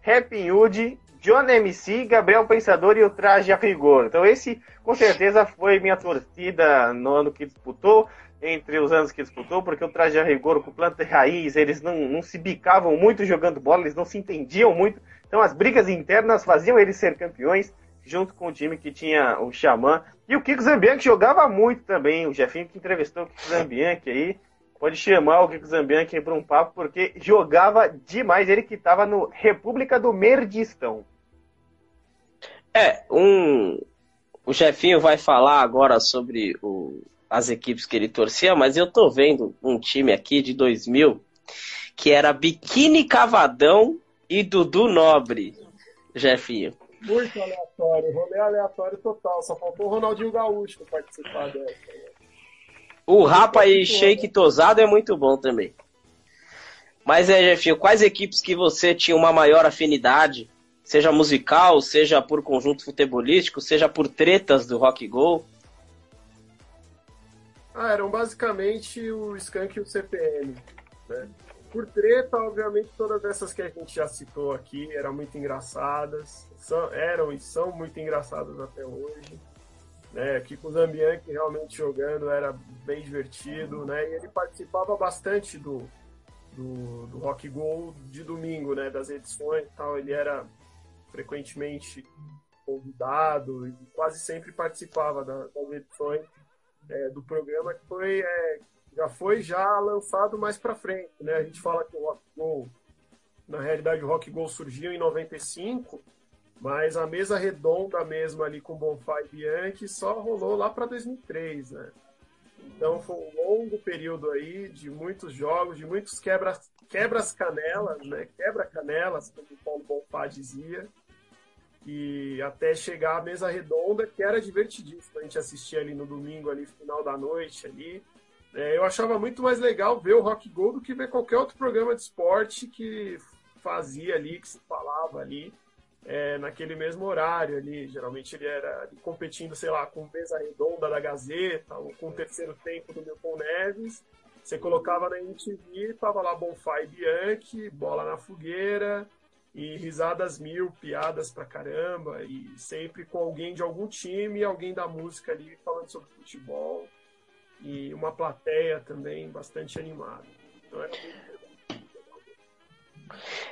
S3: Rapping Hood, John MC, Gabriel Pensador e o Traje a Rigor. Então esse, com certeza, foi minha torcida no ano que disputou, entre os anos que disputou, porque o Traje a Rigor com Planta e Raiz, eles não, não se bicavam muito jogando bola, eles não se entendiam muito. Então as brigas internas faziam eles ser campeões junto com o time que tinha o Xamã. E o Kiko Zambianchi jogava muito também. O Jefinho que entrevistou o Kiko Zambianchi aí. Pode chamar o Kiko Zambianchi para um papo, porque jogava demais. Ele que estava no República do Merdistão.
S2: É, um. O Jefinho vai falar agora sobre o... as equipes que ele torcia, mas eu tô vendo um time aqui de 2000 que era Biquíni Cavadão e Dudu Nobre, Jefinho.
S5: Muito aleatório, rolê aleatório total. Só faltou o Ronaldinho Gaúcho participar dessa.
S2: O Rapa e Shake Tosado é muito bom também. Mas é, Jefinho, quais equipes que você tinha uma maior afinidade? Seja musical, seja por conjunto futebolístico, seja por tretas do Rock Go?
S5: Ah, eram basicamente o Skank e o CPM. Né? Por treta, obviamente, todas essas que a gente já citou aqui eram muito engraçadas, são, eram e são muito engraçadas até hoje. Né? O Zambianchi realmente jogando era bem divertido, né? E ele participava bastante do, do, do Rock Go de domingo, né? Das edições e tal. Ele era frequentemente convidado e quase sempre participava das edições é, do programa que foi é, já foi já lançado mais para frente, né? A gente fala que o Rock Go, na realidade o Rock Go surgiu em 95, mas a mesa redonda mesmo ali com Bonfá e Bianchi só rolou lá para 2003, né? Então foi um longo período aí de muitos jogos, de muitos quebras, quebras canelas, né? Quebra canelas, como o Paulo Bonfá dizia. E até chegar à mesa redonda, que era divertidíssimo. A gente assistia ali no domingo, ali, final da noite ali. É, eu achava muito mais legal ver o Rock Go do que ver qualquer outro programa de esporte que fazia ali, que se falava ali é, naquele mesmo horário ali. Geralmente ele era competindo, sei lá, com mesa redonda da Gazeta ou com o terceiro tempo do Milton Neves. Você colocava na MTV, tava lá Bonfire Bianchi, bola na fogueira e risadas mil, piadas pra caramba e sempre com alguém de algum time, alguém da música ali falando sobre futebol e uma plateia também bastante animada. Então muito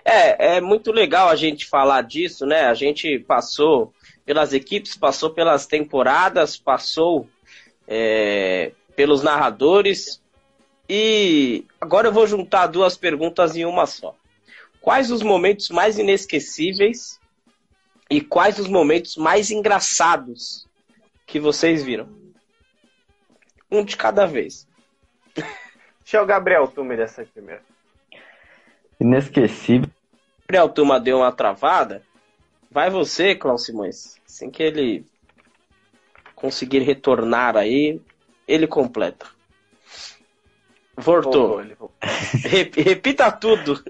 S2: é, é muito legal a gente falar disso, né? A gente passou pelas equipes, passou pelas temporadas, passou é, pelos narradores. E agora eu vou juntar duas perguntas em uma só. Quais os momentos mais inesquecíveis e quais os momentos mais engraçados que vocês viram? Um de cada vez.
S3: Deixa o Gabriel Tume dessa aqui primeiro.
S4: Inesquecível.
S2: Gabriel Tuma deu uma travada. Vai você, Klaus Simões. Assim que ele conseguir retornar aí, ele completa. Voltou. *laughs* Repita tudo.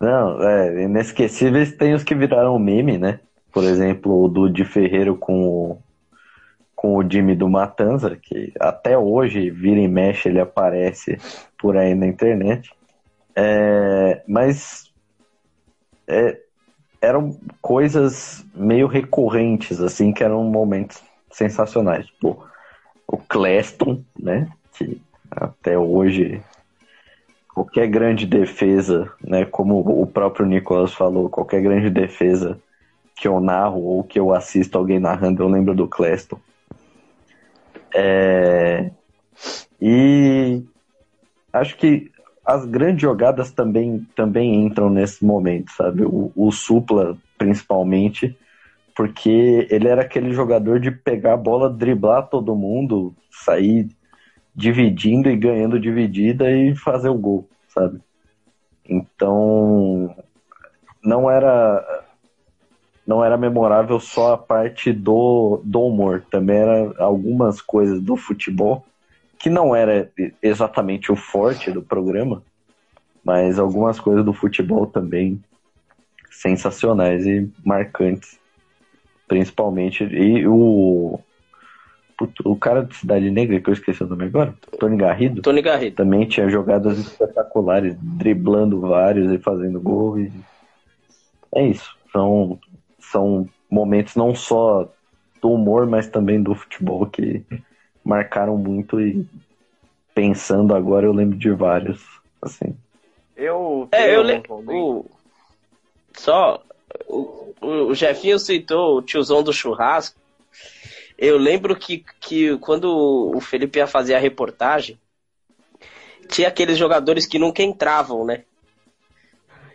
S4: Não, é, inesquecíveis tem os que viraram meme, né? Por exemplo, o do de Ferreiro com o com o Jimmy do Matanza, que até hoje vira e mexe, ele aparece por aí na internet. É, mas é, eram coisas meio recorrentes, assim, que eram momentos sensacionais. Tipo, o Cleston, né? Que até hoje qualquer grande defesa, né? Como o próprio Nicolas falou, qualquer grande defesa que eu narro ou que eu assisto alguém narrando, eu lembro do Cleston. É... E acho que as grandes jogadas também, também entram nesse momento, sabe? O, o Supla, principalmente, porque ele era aquele jogador de pegar a bola, driblar todo mundo, sair dividindo e ganhando dividida e fazer o gol, sabe? Então, não era não era memorável só a parte do, do humor, também era algumas coisas do futebol que não era exatamente o forte do programa, mas algumas coisas do futebol também sensacionais e marcantes. Principalmente. E o. O cara de Cidade Negra, que eu esqueci o nome agora, Tony Garrido.
S2: Tony Garrido.
S4: Também tinha jogadas espetaculares, driblando vários e fazendo gol. E... É isso. São, são momentos não só do humor, mas também do futebol que marcaram muito e pensando agora eu lembro de vários, assim.
S3: Eu
S2: É, eu lembro. O... Só. O, o Jefinho citou o tiozão do churrasco. Eu lembro que, que quando o Felipe ia fazer a reportagem, tinha aqueles jogadores que nunca entravam, né?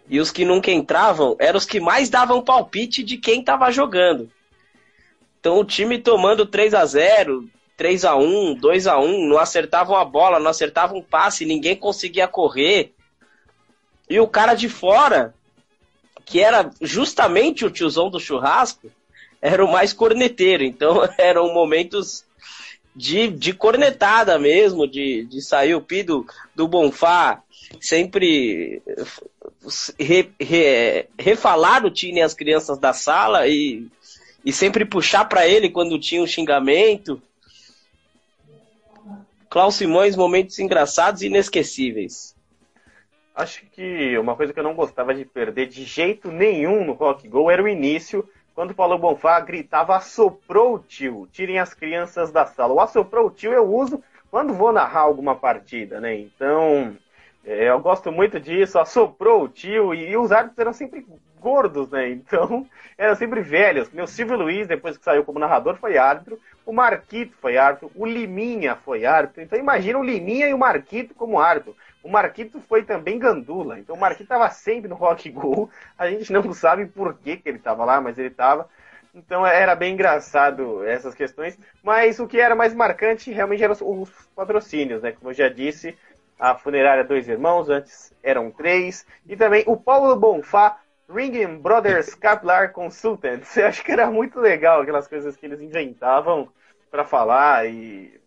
S2: E os que nunca entravam eram os que mais davam palpite de quem tava jogando. Então o time tomando 3 a 0 3 a 1 2 a 1 não acertavam a bola, não acertavam um passe, ninguém conseguia correr. E o cara de fora, que era justamente o tiozão do churrasco, era o mais corneteiro. Então *laughs* eram momentos de, de cornetada mesmo, de, de sair o pido do Bonfá, sempre re, re, refalar o Tine as crianças da sala e, e sempre puxar para ele quando tinha um xingamento. Klaus Simões, momentos engraçados e inesquecíveis.
S3: Acho que uma coisa que eu não gostava de perder de jeito nenhum no Rock Go era o início, quando Paulo Bonfá gritava assoprou o tio, tirem as crianças da sala. O assoprou o tio eu uso quando vou narrar alguma partida, né? Então, eu gosto muito disso, assoprou o tio, e, e os árbitros eram sempre gordos, né? Então, *laughs* eram sempre velhos. Meu Silvio Luiz, depois que saiu como narrador, foi árbitro. O Marquito foi árbitro. O Liminha foi árbitro. Então, imagina o Liminha e o Marquito como árbitro. O Marquito foi também gandula. Então, o Marquito estava sempre no Rock Go. A gente não sabe por que, que ele estava lá, mas ele estava. Então, era bem engraçado essas questões. Mas o que era mais marcante realmente eram os patrocínios, né? Como eu já disse, a funerária Dois Irmãos, antes eram três. E também o Paulo Bonfá Ringing Brothers *laughs* Capilar Consultants. Eu acho que era muito legal aquelas coisas que eles inventavam para falar e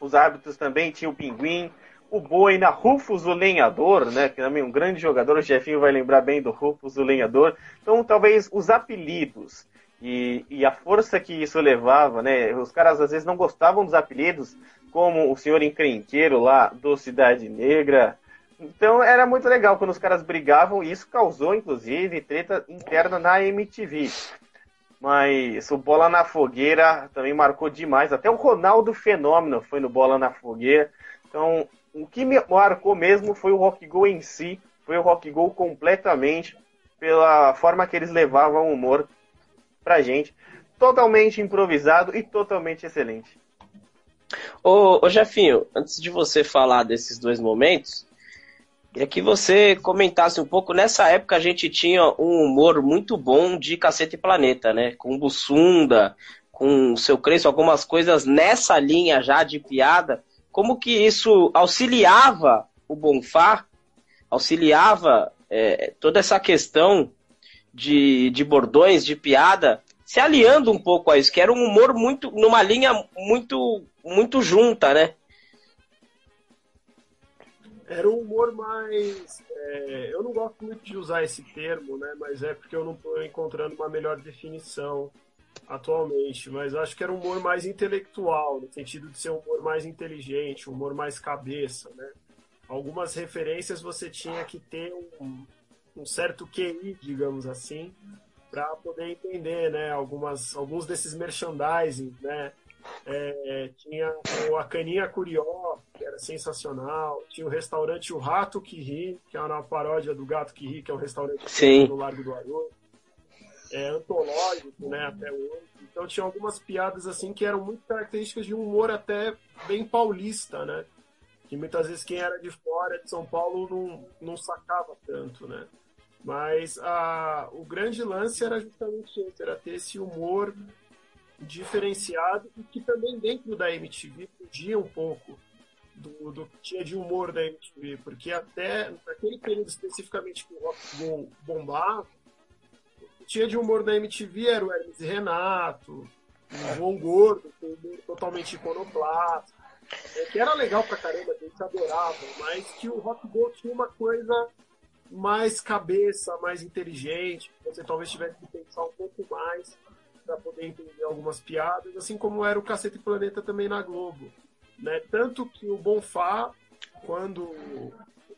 S3: os árbitros também tinham o Pinguim, o Boina, Rufus o Lenhador, né, que também é um grande jogador, o Jefinho vai lembrar bem do Rufus o Lenhador. Então, talvez os apelidos e, e a força que isso levava, né, os caras às vezes não gostavam dos apelidos, como o senhor encrenqueiro lá do Cidade Negra, então era muito legal quando os caras brigavam, e isso causou, inclusive, treta interna na MTV. Mas o Bola na Fogueira também marcou demais. Até o Ronaldo Fenômeno foi no Bola na Fogueira. Então, o que me marcou mesmo foi o Rock Go em si. Foi o Rock Go completamente pela forma que eles levavam o humor pra gente. Totalmente improvisado e totalmente excelente.
S2: Ô, ô Jefinho, antes de você falar desses dois momentos, Queria que você comentasse um pouco. Nessa época a gente tinha um humor muito bom de Cacete Planeta, né? Com Bussunda, com o seu Crespo, algumas coisas nessa linha já de piada. Como que isso auxiliava o Bonfá, auxiliava é, toda essa questão de, de bordões, de piada, se aliando um pouco a isso, que era um humor muito, numa linha muito, muito junta, né?
S5: Era um humor mais. É, eu não gosto muito de usar esse termo, né? Mas é porque eu não estou encontrando uma melhor definição atualmente. Mas acho que era um humor mais intelectual, no sentido de ser um humor mais inteligente, um humor mais cabeça, né? Algumas referências você tinha que ter um, um certo QI, digamos assim, para poder entender, né, algumas, alguns desses merchandising, né, é, tinha a Caninha Curió, que era sensacional, tinha o restaurante O Rato Que Ri, que é uma paródia do Gato Que Ri, que é um restaurante
S2: Sim.
S5: no Largo do Arroio, é antológico, né, até hoje, então tinha algumas piadas assim que eram muito características de um humor até bem paulista, né, que muitas vezes quem era de fora de São Paulo não, não sacava tanto, né, mas a, o grande lance era justamente esse, era ter esse humor diferenciado e que também dentro da MTV podia um pouco do, do que tinha de humor da MTV, porque até naquele período especificamente que o rock bombava, o que tinha de humor da MTV era o Hermes e Renato, o João Gordo, com humor totalmente iconoclasta, é, que era legal pra caramba, a gente adorava, mas que o rock go tinha uma coisa mais cabeça, mais inteligente, você talvez tivesse que pensar um pouco mais para poder entender algumas piadas, assim como era o Cacete Planeta também na Globo. Né? Tanto que o Bonfá, quando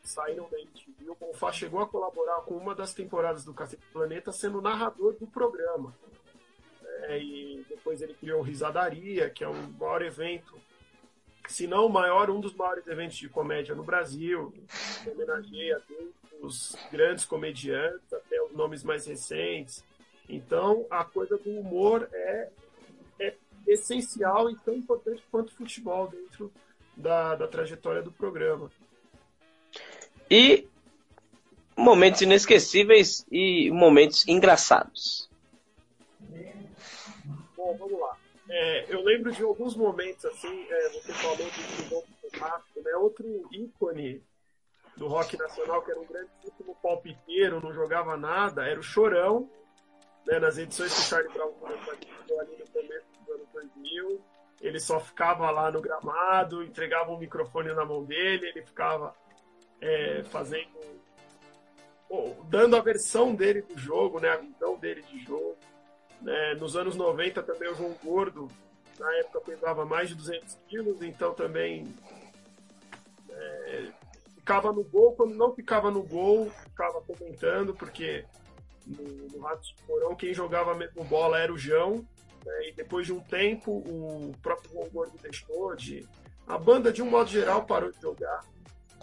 S5: saíram da MTV, o Bonfá chegou a colaborar com uma das temporadas do Cacete Planeta, sendo narrador do programa. É, e depois ele criou o Risadaria, que é o maior evento, se não o maior, um dos maiores eventos de comédia no Brasil, que homenageia os grandes comediantes, até os nomes mais recentes, então, a coisa do humor é, é essencial e tão importante quanto o futebol dentro da, da trajetória do programa.
S2: E momentos inesquecíveis e momentos engraçados.
S5: Bom, vamos lá. É, eu lembro de alguns momentos, assim, é, você falou do futebol né? Outro ícone do rock nacional, que era um grandíssimo palpiteiro, não jogava nada, era o Chorão, né, nas edições que o Charlie Brown participou ali no começo do ano 2000, ele só ficava lá no gramado, entregava um microfone na mão dele, ele ficava é, fazendo. dando a versão dele do jogo, né, a visão dele de jogo. Né. Nos anos 90 também o João Gordo, na época pesava mais de 200 quilos, então também é, ficava no gol. Quando não ficava no gol, ficava comentando, porque no, no Ratos de Porão, quem jogava mesmo bola era o João. Né? E depois de um tempo, o próprio João Gordo deixou de. A banda, de um modo geral, parou de jogar.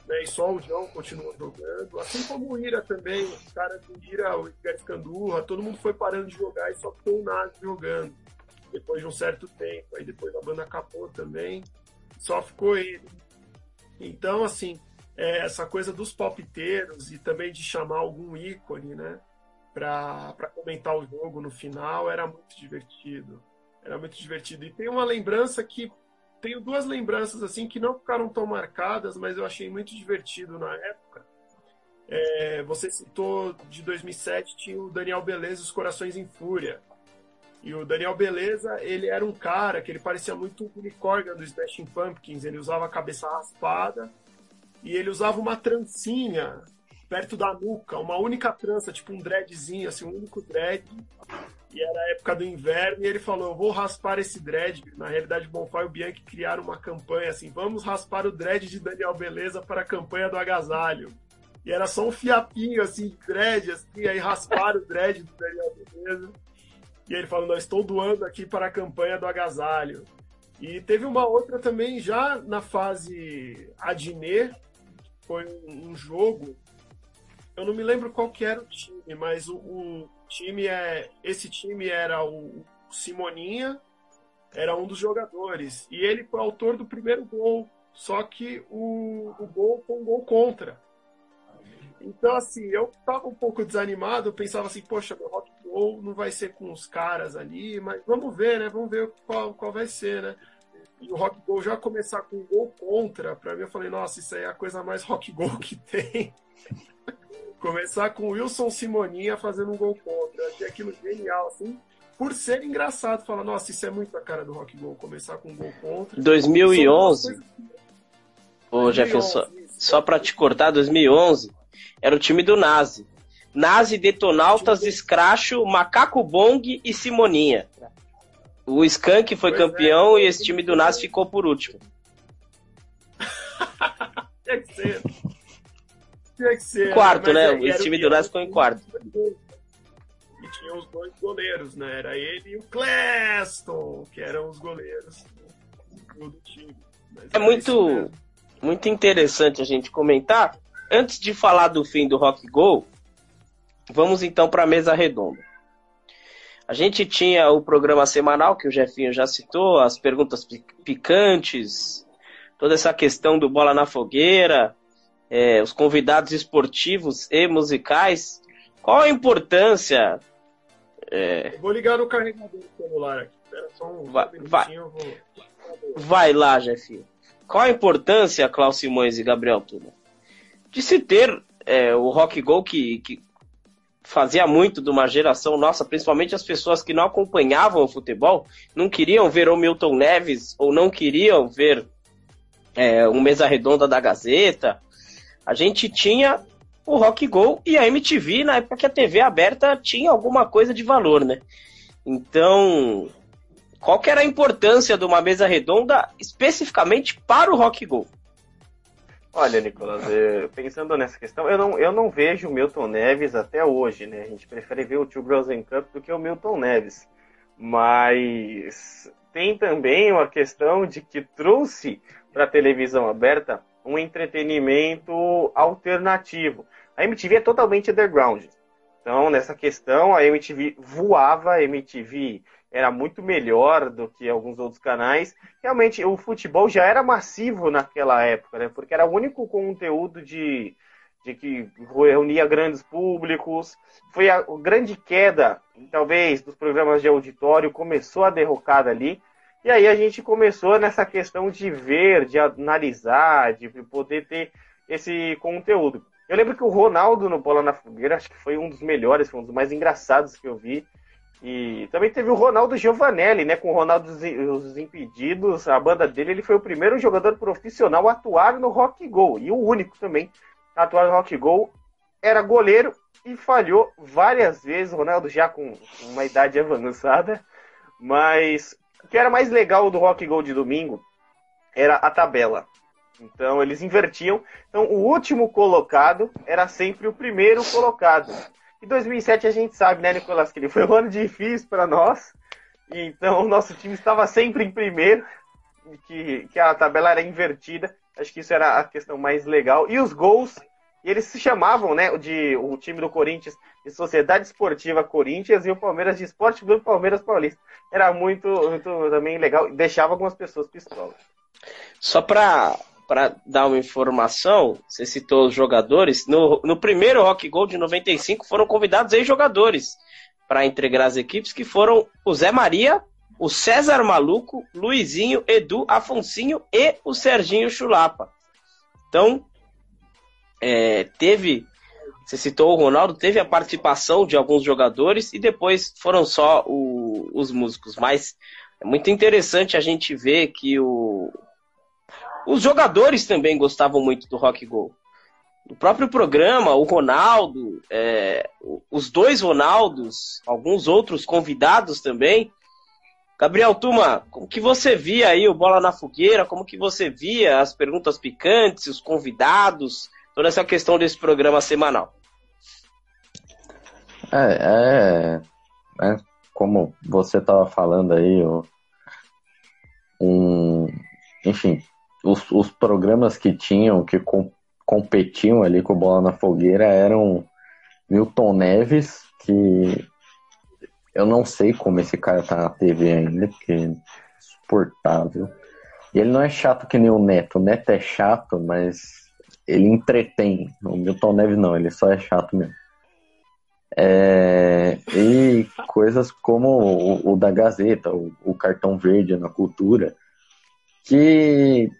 S5: Né? E só o João continuou jogando. Assim como o Ira também, os caras do Ira, o Edgar Escandurra, todo mundo foi parando de jogar e só ficou o Nazi jogando. Depois de um certo tempo. Aí depois a banda acabou também. Só ficou ele. Então, assim, é, essa coisa dos palpiteiros e também de chamar algum ícone, né? Para comentar o jogo no final, era muito divertido. Era muito divertido. E tem uma lembrança que. Tenho duas lembranças assim que não ficaram tão marcadas, mas eu achei muito divertido na época. É, você citou de 2007, tinha o Daniel Beleza, Os Corações em Fúria. E o Daniel Beleza, ele era um cara que ele parecia muito o Corgan do Smashing Pumpkins. Ele usava a cabeça raspada e ele usava uma trancinha perto da nuca, uma única trança, tipo um dreadzinho, assim, um único dread. E era a época do inverno, e ele falou: Eu vou raspar esse dread. Na realidade, Bonfá e o Bianchi criaram uma campanha assim: Vamos raspar o dread de Daniel Beleza para a campanha do agasalho. E era só um fiapinho, assim, de dread, assim, aí rasparam o dread do Daniel Beleza. E ele falou: Não, estou doando aqui para a campanha do agasalho. E teve uma outra também, já na fase Adnet, foi um jogo eu não me lembro qual que era o time, mas o, o time é. Esse time era o Simoninha, era um dos jogadores. E ele foi autor do primeiro gol. Só que o, o gol foi um gol contra. Então, assim, eu tava um pouco desanimado, eu pensava assim, poxa, meu rock goal não vai ser com os caras ali, mas vamos ver, né? Vamos ver qual, qual vai ser, né? E o rock goal já começar com um gol contra, pra mim eu falei, nossa, isso aí é a coisa mais rock goal que tem. Começar com o Wilson Simoninha fazendo um gol contra. Eu achei aquilo genial, assim. Por ser engraçado, falar, nossa, isso é muito a cara do Rock Gol, começar com um gol contra.
S2: 2011. Ô, Jefferson, só, só pra te cortar, 2011 era o time do Nazi. Nazi, Detonautas, Scracho, Macaco Bong e Simoninha. O Skank foi pois campeão é, e esse time do Nazi ficou por último. *laughs*
S5: Tinha que ser. Tinha que ser.
S2: Quarto, né?
S5: Mas
S2: O time do Nás ficou em quarto.
S5: E tinha os dois goleiros, né? Era ele e o Cleston, que eram os goleiros do time. Mas
S2: É muito, muito interessante a gente comentar. Antes de falar do fim do Rock Go, vamos então para a mesa redonda. A gente tinha o programa semanal que o Jefinho já citou, as perguntas pi- picantes, toda essa questão do bola na fogueira, é, os convidados esportivos e musicais. Qual a importância? é,
S5: Eu Vou ligar no carregador do celular aqui. Espera só um
S2: Vai-
S5: eu vou.
S2: Vai lá, Jefinho. Qual a importância, Klaus Simões e Gabriel Tuma, de se ter é, o Rock Go que, que fazia muito de uma geração nossa, principalmente as pessoas que não acompanhavam o futebol, não queriam ver o Milton Neves ou não queriam ver é, um mesa redonda da Gazeta. A gente tinha o Rock Go e a MTV na época que a TV aberta tinha alguma coisa de valor, né? Então, qual que era a importância de uma mesa redonda especificamente para o Rock Go?
S3: Olha, Nicolas, eh, pensando nessa questão, eu não, eu não vejo o Milton Neves até hoje, né? A gente prefere ver o Tio Cup do que o Milton Neves. Mas tem também uma questão de que trouxe para a televisão aberta um entretenimento alternativo. A MTV é totalmente underground. Então, nessa questão, a MTV voava, a MTV era muito melhor do que alguns outros canais. Realmente, o futebol já era massivo naquela época, né? Porque era o único conteúdo de, de que reunia grandes públicos. Foi a, grande queda, talvez, dos programas de auditório, começou a derrocada ali. E aí a gente começou nessa questão de ver, de analisar, de poder ter esse conteúdo. Eu lembro que o Ronaldo no Bola na Fogueira, acho que foi um dos melhores, foi um dos mais engraçados que eu vi. E também teve o Ronaldo Giovanelli, né? Com o Ronaldo os Impedidos, a banda dele, ele foi o primeiro jogador profissional a atuar no Rock Go. E o único também a atuar no Rock Go. Era goleiro e falhou várias vezes. O Ronaldo já com uma idade avançada. Mas o que era mais legal do Rock Go de domingo era a tabela. Então eles invertiam. Então o último colocado era sempre o primeiro colocado. E 2007 a gente sabe, né, Nicolas, que ele foi um ano difícil para nós. Então o nosso time estava sempre em primeiro, que, que a tabela era invertida. Acho que isso era a questão mais legal. E os gols, e eles se chamavam, né, de o time do Corinthians de Sociedade Esportiva Corinthians e o Palmeiras de Esporte Clube Palmeiras Paulista. Era muito, muito também legal. Deixava algumas pessoas pistolas.
S2: Só para para dar uma informação, você citou os jogadores. No, no primeiro Rock Gold de 95 foram convidados ex-jogadores para integrar as equipes, que foram o Zé Maria, o César Maluco, Luizinho, Edu, Afonsinho e o Serginho Chulapa. Então, é, teve. Você citou o Ronaldo, teve a participação de alguns jogadores e depois foram só o, os músicos. Mas é muito interessante a gente ver que o, os jogadores também gostavam muito do Rock Go. O próprio programa, o Ronaldo, é, os dois Ronaldos, alguns outros convidados também. Gabriel Tuma, como que você via aí o Bola na Fogueira? Como que você via as perguntas picantes, os convidados, toda essa questão desse programa semanal?
S4: É, é, é como você estava falando aí, o, um, enfim, os, os, programas que tinham, que com, competiam ali com o Bola na Fogueira eram Milton Neves, que eu não sei como esse cara tá na TV ainda, porque é insuportável. E ele não é chato que nem o Neto. O Neto é chato, mas ele entretém. O Milton Neves não, ele só é chato mesmo. É, e coisas como o, o da Gazeta, o, o, cartão verde na cultura, que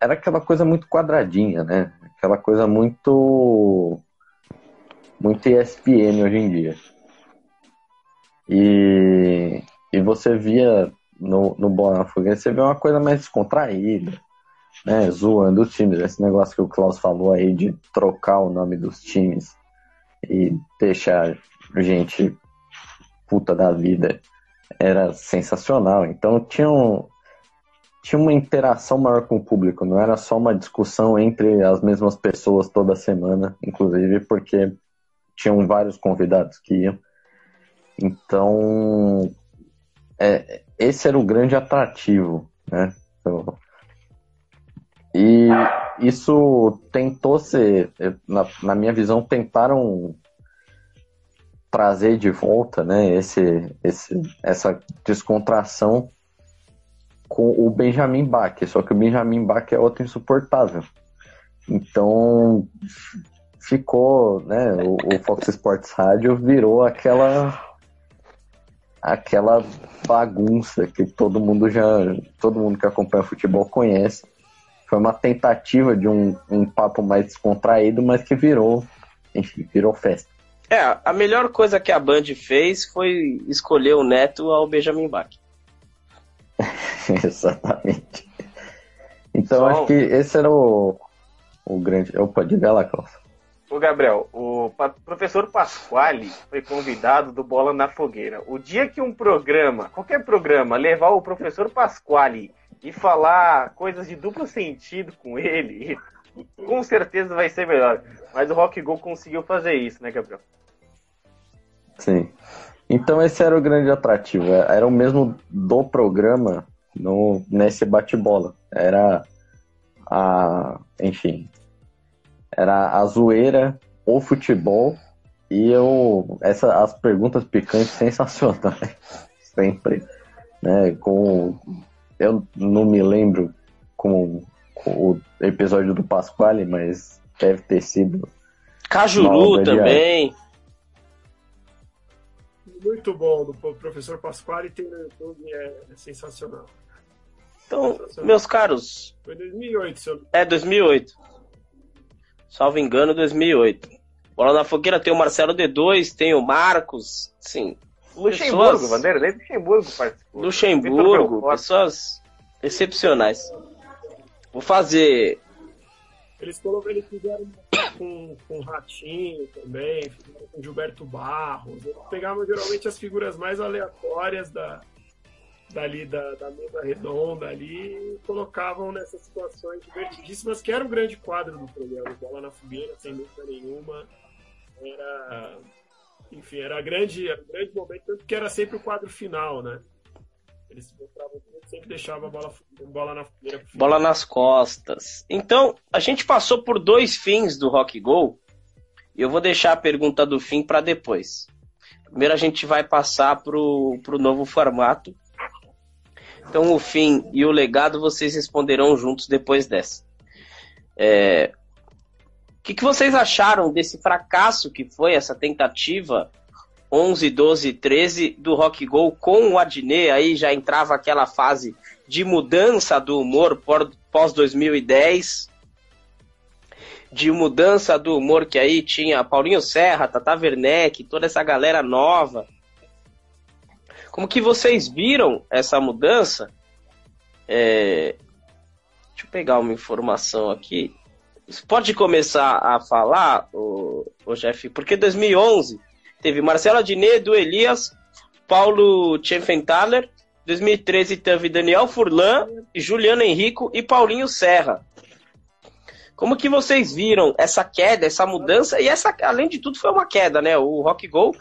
S4: era aquela coisa muito quadradinha, né? Aquela coisa muito. muito ESPN hoje em dia. E, e você via no, no Fogueira, você vê uma coisa mais descontraída, né? Zoando os times. Esse negócio que o Klaus falou aí de trocar o nome dos times e deixar gente puta da vida era sensacional. Então tinham tinha uma interação maior com o público, não era só uma discussão entre as mesmas pessoas toda semana, inclusive porque tinham vários convidados que iam. Então, é, esse era o grande atrativo, né? E isso tentou ser, na, na minha visão, tentaram trazer de volta, né, esse, esse, essa descontração com o Benjamin Bach, só que o Benjamin Bach é outro insuportável. Então ficou, né, o, o Fox Sports Rádio virou aquela aquela bagunça que todo mundo já, todo mundo que acompanha futebol conhece. Foi uma tentativa de um, um papo mais descontraído, mas que virou, enfim, virou festa.
S2: É, a melhor coisa que a Band fez foi escolher o neto ao Benjamin Bach. *laughs*
S4: Exatamente. Então Só... acho que esse era o, o grande. Opa, diga lá, Klaus.
S3: Ô Gabriel, o professor Pasquale foi convidado do Bola na Fogueira. O dia que um programa, qualquer programa, levar o professor Pasquale e falar coisas de duplo sentido com ele, *laughs* com certeza vai ser melhor. Mas o Rock Go conseguiu fazer isso, né, Gabriel?
S4: Sim. Então esse era o grande atrativo. Era o mesmo do programa no, nesse bate-bola. Era a. Enfim. Era a zoeira, o futebol e eu. Essa, as perguntas picantes *laughs* sensacionais. Sempre. Né, com, eu não me lembro com, com o episódio do Pasquale, mas deve ter sido.
S2: Cajuru também.
S5: Muito bom do professor Pasquale tem no YouTube, é, é sensacional.
S2: Então, sensacional. meus caros.
S5: Foi 2008, seu...
S2: É, 2008. Salvo engano, 2008. Bola na Fogueira tem o Marcelo D2, tem o Marcos, sim.
S3: Luxemburgo, pessoas... Vanderlei Luxemburgo participou.
S2: Luxemburgo, pessoas excepcionais. Vou fazer
S5: eles, eles fizeram com, com Ratinho também, fizeram com Gilberto Barros. Eles pegavam geralmente as figuras mais aleatórias da, dali da, da mesa redonda ali e colocavam nessas situações divertidíssimas, que era o grande quadro do programa. Bola na fogueira, sem dúvida nenhuma. Era. Enfim, era grande, era grande momento, tanto que era sempre o quadro final, né? Eles sempre deixava a bola, bola na
S2: Bola nas costas. Então, a gente passou por dois fins do Rock Go. E eu vou deixar a pergunta do fim para depois. Primeiro a gente vai passar pro, pro novo formato. Então o fim e o legado vocês responderão juntos depois dessa. É... Que, que vocês acharam desse fracasso que foi essa tentativa 11, 12, 13 do Rock Go com o Adnet, aí já entrava aquela fase de mudança do humor pós 2010, de mudança do humor que aí tinha Paulinho Serra, Tata Werneck, toda essa galera nova. Como que vocês viram essa mudança? É... Deixa eu pegar uma informação aqui. Você pode começar a falar, o, o Jeff, porque 2011 Teve Marcelo Adnet, do Elias, Paulo Tchefenthaler. 2013 teve Daniel Furlan, Juliano Henrico e Paulinho Serra. Como que vocês viram essa queda, essa mudança? E essa, além de tudo, foi uma queda, né? O Rock Go,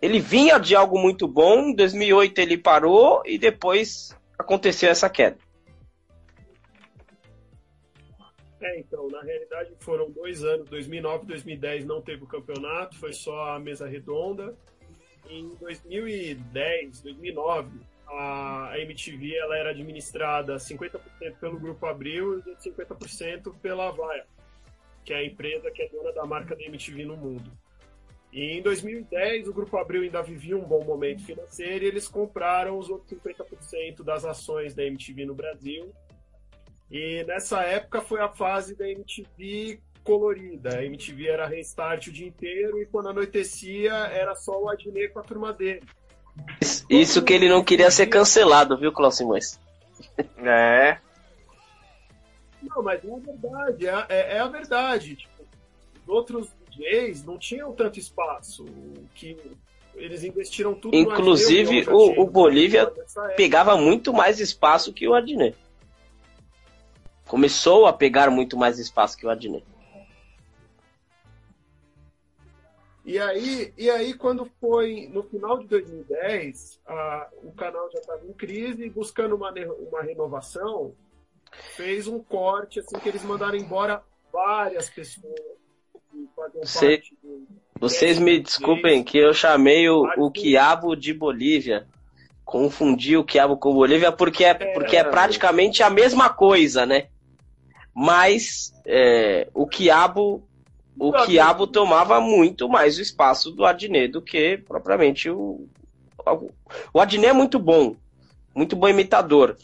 S2: ele vinha de algo muito bom, em 2008 ele parou e depois aconteceu essa queda.
S5: É, então, na realidade foram dois anos, 2009 e 2010 não teve o campeonato, foi só a mesa redonda. Em 2010, 2009, a MTV ela era administrada 50% pelo Grupo Abril e 50% pela Avaia, que é a empresa que é dona da marca da MTV no mundo. E em 2010, o Grupo Abril ainda vivia um bom momento financeiro e eles compraram os outros 50% das ações da MTV no Brasil e nessa época foi a fase da MTV colorida. A MTV era restart o dia inteiro e quando anoitecia era só o Adnet com a turma dele.
S2: Isso que ele não queria ser cancelado, viu, Cláudio Simões?
S3: É.
S5: Não, mas é a verdade, é, é, é a verdade. Tipo, os outros DJs não tinham tanto espaço. Que eles investiram tudo
S2: Inclusive, o, o Bolívia pegava muito mais espaço que o Adnet. Começou a pegar muito mais espaço que o Adnet.
S5: E aí, e aí, quando foi no final de 2010, a, o canal já estava em crise e buscando uma, uma renovação, fez um corte, assim, que eles mandaram embora várias pessoas que faziam
S2: Cê, parte do, Vocês me desculpem que eu chamei o, o quiabo de Bolívia. Confundi o quiabo com Bolívia porque é, porque é praticamente a mesma coisa, né? Mas é, o quiabo o Quiabo tomava muito mais o espaço do Adnet do que propriamente o. O Adnet é muito bom, muito bom imitador,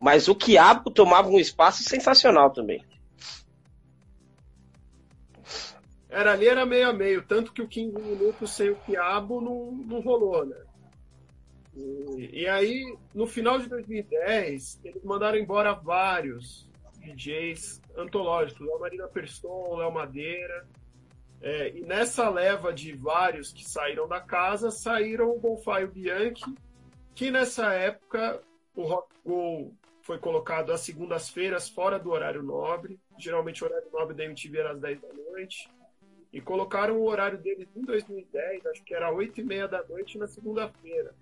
S2: mas o Quiabo tomava um espaço sensacional também.
S5: Era ali, era meio a meio, tanto que o 15 minutos sem o Quiabo não, não rolou, né? E, e aí, no final de 2010, eles mandaram embora vários DJs antológicos, Léo Marina Persson, Léo Madeira, é, e nessa leva de vários que saíram da casa, saíram o Bonfire Bianchi, que nessa época o Rock Go foi colocado às segundas-feiras fora do horário nobre. Geralmente o horário nobre da MTV era às 10 da noite. E colocaram o horário deles em 2010, acho que era 8 e meia da noite na segunda-feira.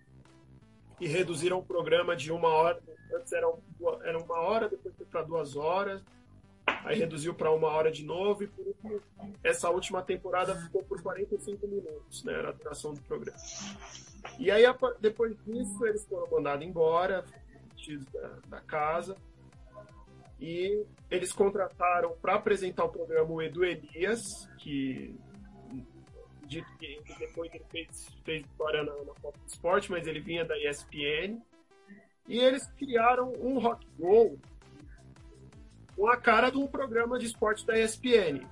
S5: E reduziram o programa de uma hora, antes era uma hora, depois foi para duas horas. Aí reduziu para uma hora de novo e por último, essa última temporada ficou por 45 minutos, né, era a duração do programa. E aí depois disso eles foram mandados embora da, da casa. E eles contrataram para apresentar o programa o Edu Elias, que dito que depois ele fez, fez história na, na Fox Sport, mas ele vinha da ESPN. E eles criaram um rock roll com a cara de um programa de esporte da ESPN,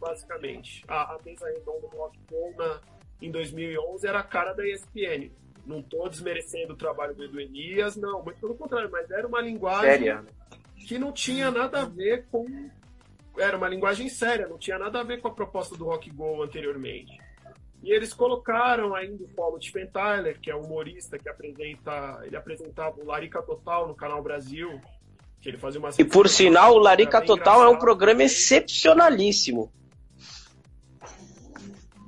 S5: basicamente. A, a mesa redonda do Rock na, em 2011 era a cara da ESPN. Não estou desmerecendo o trabalho do Edu Elias, não, muito pelo contrário, mas era uma linguagem séria. que não tinha nada a ver com. Era uma linguagem séria, não tinha nada a ver com a proposta do Rock Go anteriormente. E eles colocaram ainda o Paulo Tiffenthaler, que é humorista que apresenta, ele apresentava o Larica Total no Canal Brasil,
S2: e por sinal, o Larica Total é um programa excepcionalíssimo.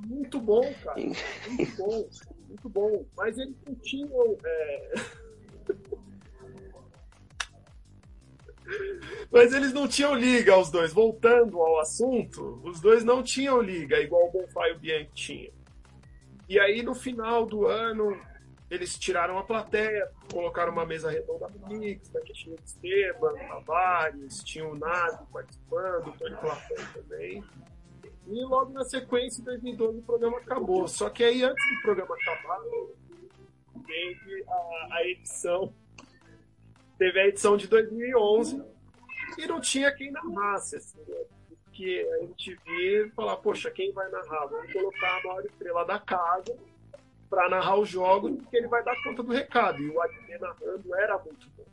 S5: Muito bom, cara. Muito bom. Muito bom. Mas eles não tinham. É... *laughs* Mas eles não tinham liga, os dois. Voltando ao assunto, os dois não tinham liga, igual o Bonfire e o Bianchi tinha. E aí, no final do ano, eles tiraram a plateia, colocaram uma mesa redonda mista, que tinha o Esteban, Tavares, tinha o Nado participando, o Tony Platão também. E logo na sequência, em 2012, o programa acabou. Só que aí, antes do programa acabar, teve a, a edição. Teve a edição de 2011 e não tinha quem narrasse, assim, né? Porque a MTV falar, poxa, quem vai narrar? Vamos colocar a maior estrela da casa para narrar os jogos, porque ele vai dar conta do recado. E o Adnet narrando era muito bom.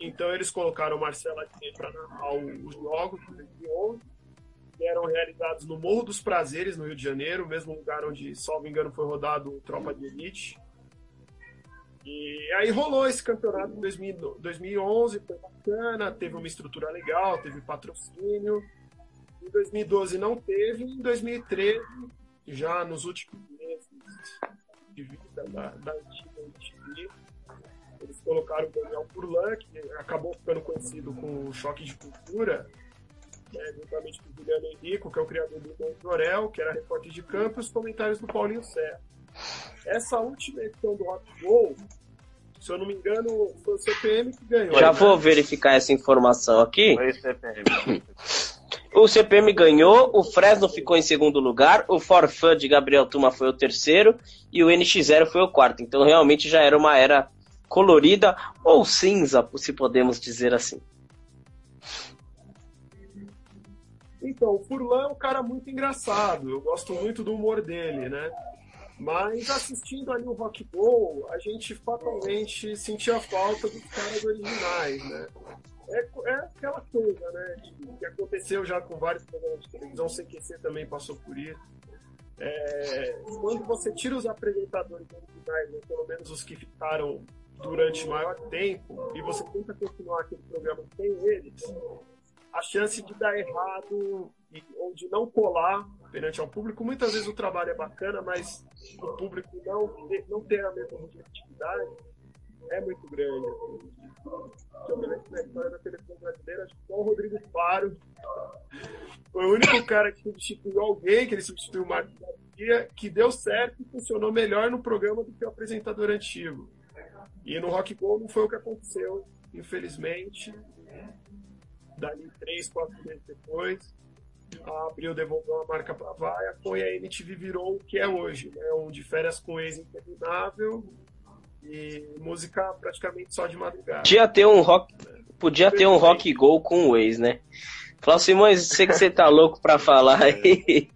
S5: Então eles colocaram o Marcelo Adnet para narrar os jogos de 2011, que eram realizados no Morro dos Prazeres, no Rio de Janeiro, o mesmo lugar onde, salvo engano, foi rodado o Tropa de Elite. E aí rolou esse campeonato em 2011, foi bacana, teve uma estrutura legal, teve patrocínio. Em 2012 não teve, em 2013, já nos últimos de vida da, da antiga MTV. Eles colocaram o Daniel Furlan, que acabou ficando conhecido com o Choque de Cultura, né, juntamente com o Juliano Henrico, que é o criador do Dom Jorel, que era repórter de campo, e os comentários do Paulinho Serra. Essa última edição do Rock Go, se eu não me engano, foi o CPM que ganhou.
S2: Já né? vou verificar essa informação aqui. Foi o CPM. *laughs* O CPM ganhou, o Fresno ficou em segundo lugar, o Forfã de Gabriel Tuma foi o terceiro e o NX0 foi o quarto. Então realmente já era uma era colorida ou cinza, se podemos dizer assim.
S5: Então, o Furlan é um cara muito engraçado, eu gosto muito do humor dele, né? Mas assistindo ali o Rock Bowl, a gente fatalmente sentia falta dos caras originais, né? É, é aquela coisa, né? Que, aconteceu já com vários programas de televisão, o CQC também passou por isso. É, quando você tira os apresentadores originais, né, pelo menos os que ficaram durante maior tempo e você tenta continuar aquele programa sem eles, a chance de dar errado ou de não colar perante ao público, muitas vezes o trabalho é bacana, mas o público não, não ter a mesma objetividade é muito grande. Eu me lembro da história da televisão brasileira, acho que só o Rodrigo Faro foi o único cara que substituiu alguém, que ele substituiu o Marcos Garcia, que deu certo e funcionou melhor no programa do que o apresentador antigo. E no Rock Go não foi o que aconteceu, infelizmente. Dali três, quatro meses depois, a Abril devolveu a marca para a Vaia, foi a MTV virou o que é hoje, né? Um de férias com ex interminável e música praticamente só de madrugada.
S2: Podia ter um rock, podia ter um rock go com o ex, né? Flávio Simões, sei que você tá louco para falar aí.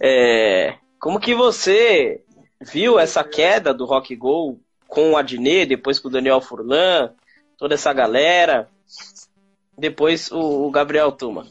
S2: É, como que você viu essa queda do rock go com o Adnet, depois com o Daniel Furlan, toda essa galera, depois o, o Gabriel Tuma?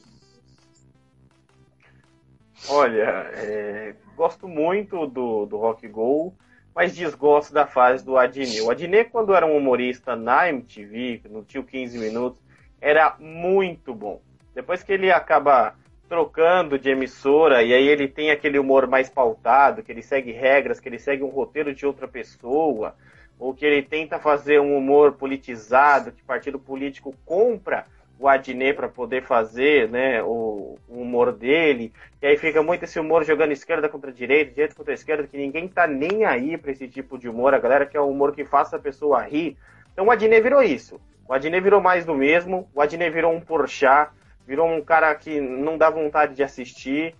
S3: Olha, é, gosto muito do, do Rock Go, mas desgosto da fase do Adnet. O Adnet, quando era um humorista na MTV, no Tio 15 Minutos, era muito bom. Depois que ele acaba trocando de emissora e aí ele tem aquele humor mais pautado, que ele segue regras, que ele segue um roteiro de outra pessoa, ou que ele tenta fazer um humor politizado, que partido político compra o Adnet para poder fazer né, o, o, humor dele. E aí fica muito esse humor jogando esquerda contra direita, direita contra esquerda, que ninguém tá nem aí para esse tipo de humor. A galera quer um humor que faça a pessoa rir. Então o Adnet virou isso. O Adnet virou mais do mesmo. O Adnet virou um Porchat. Virou um cara que não dá vontade de assistir.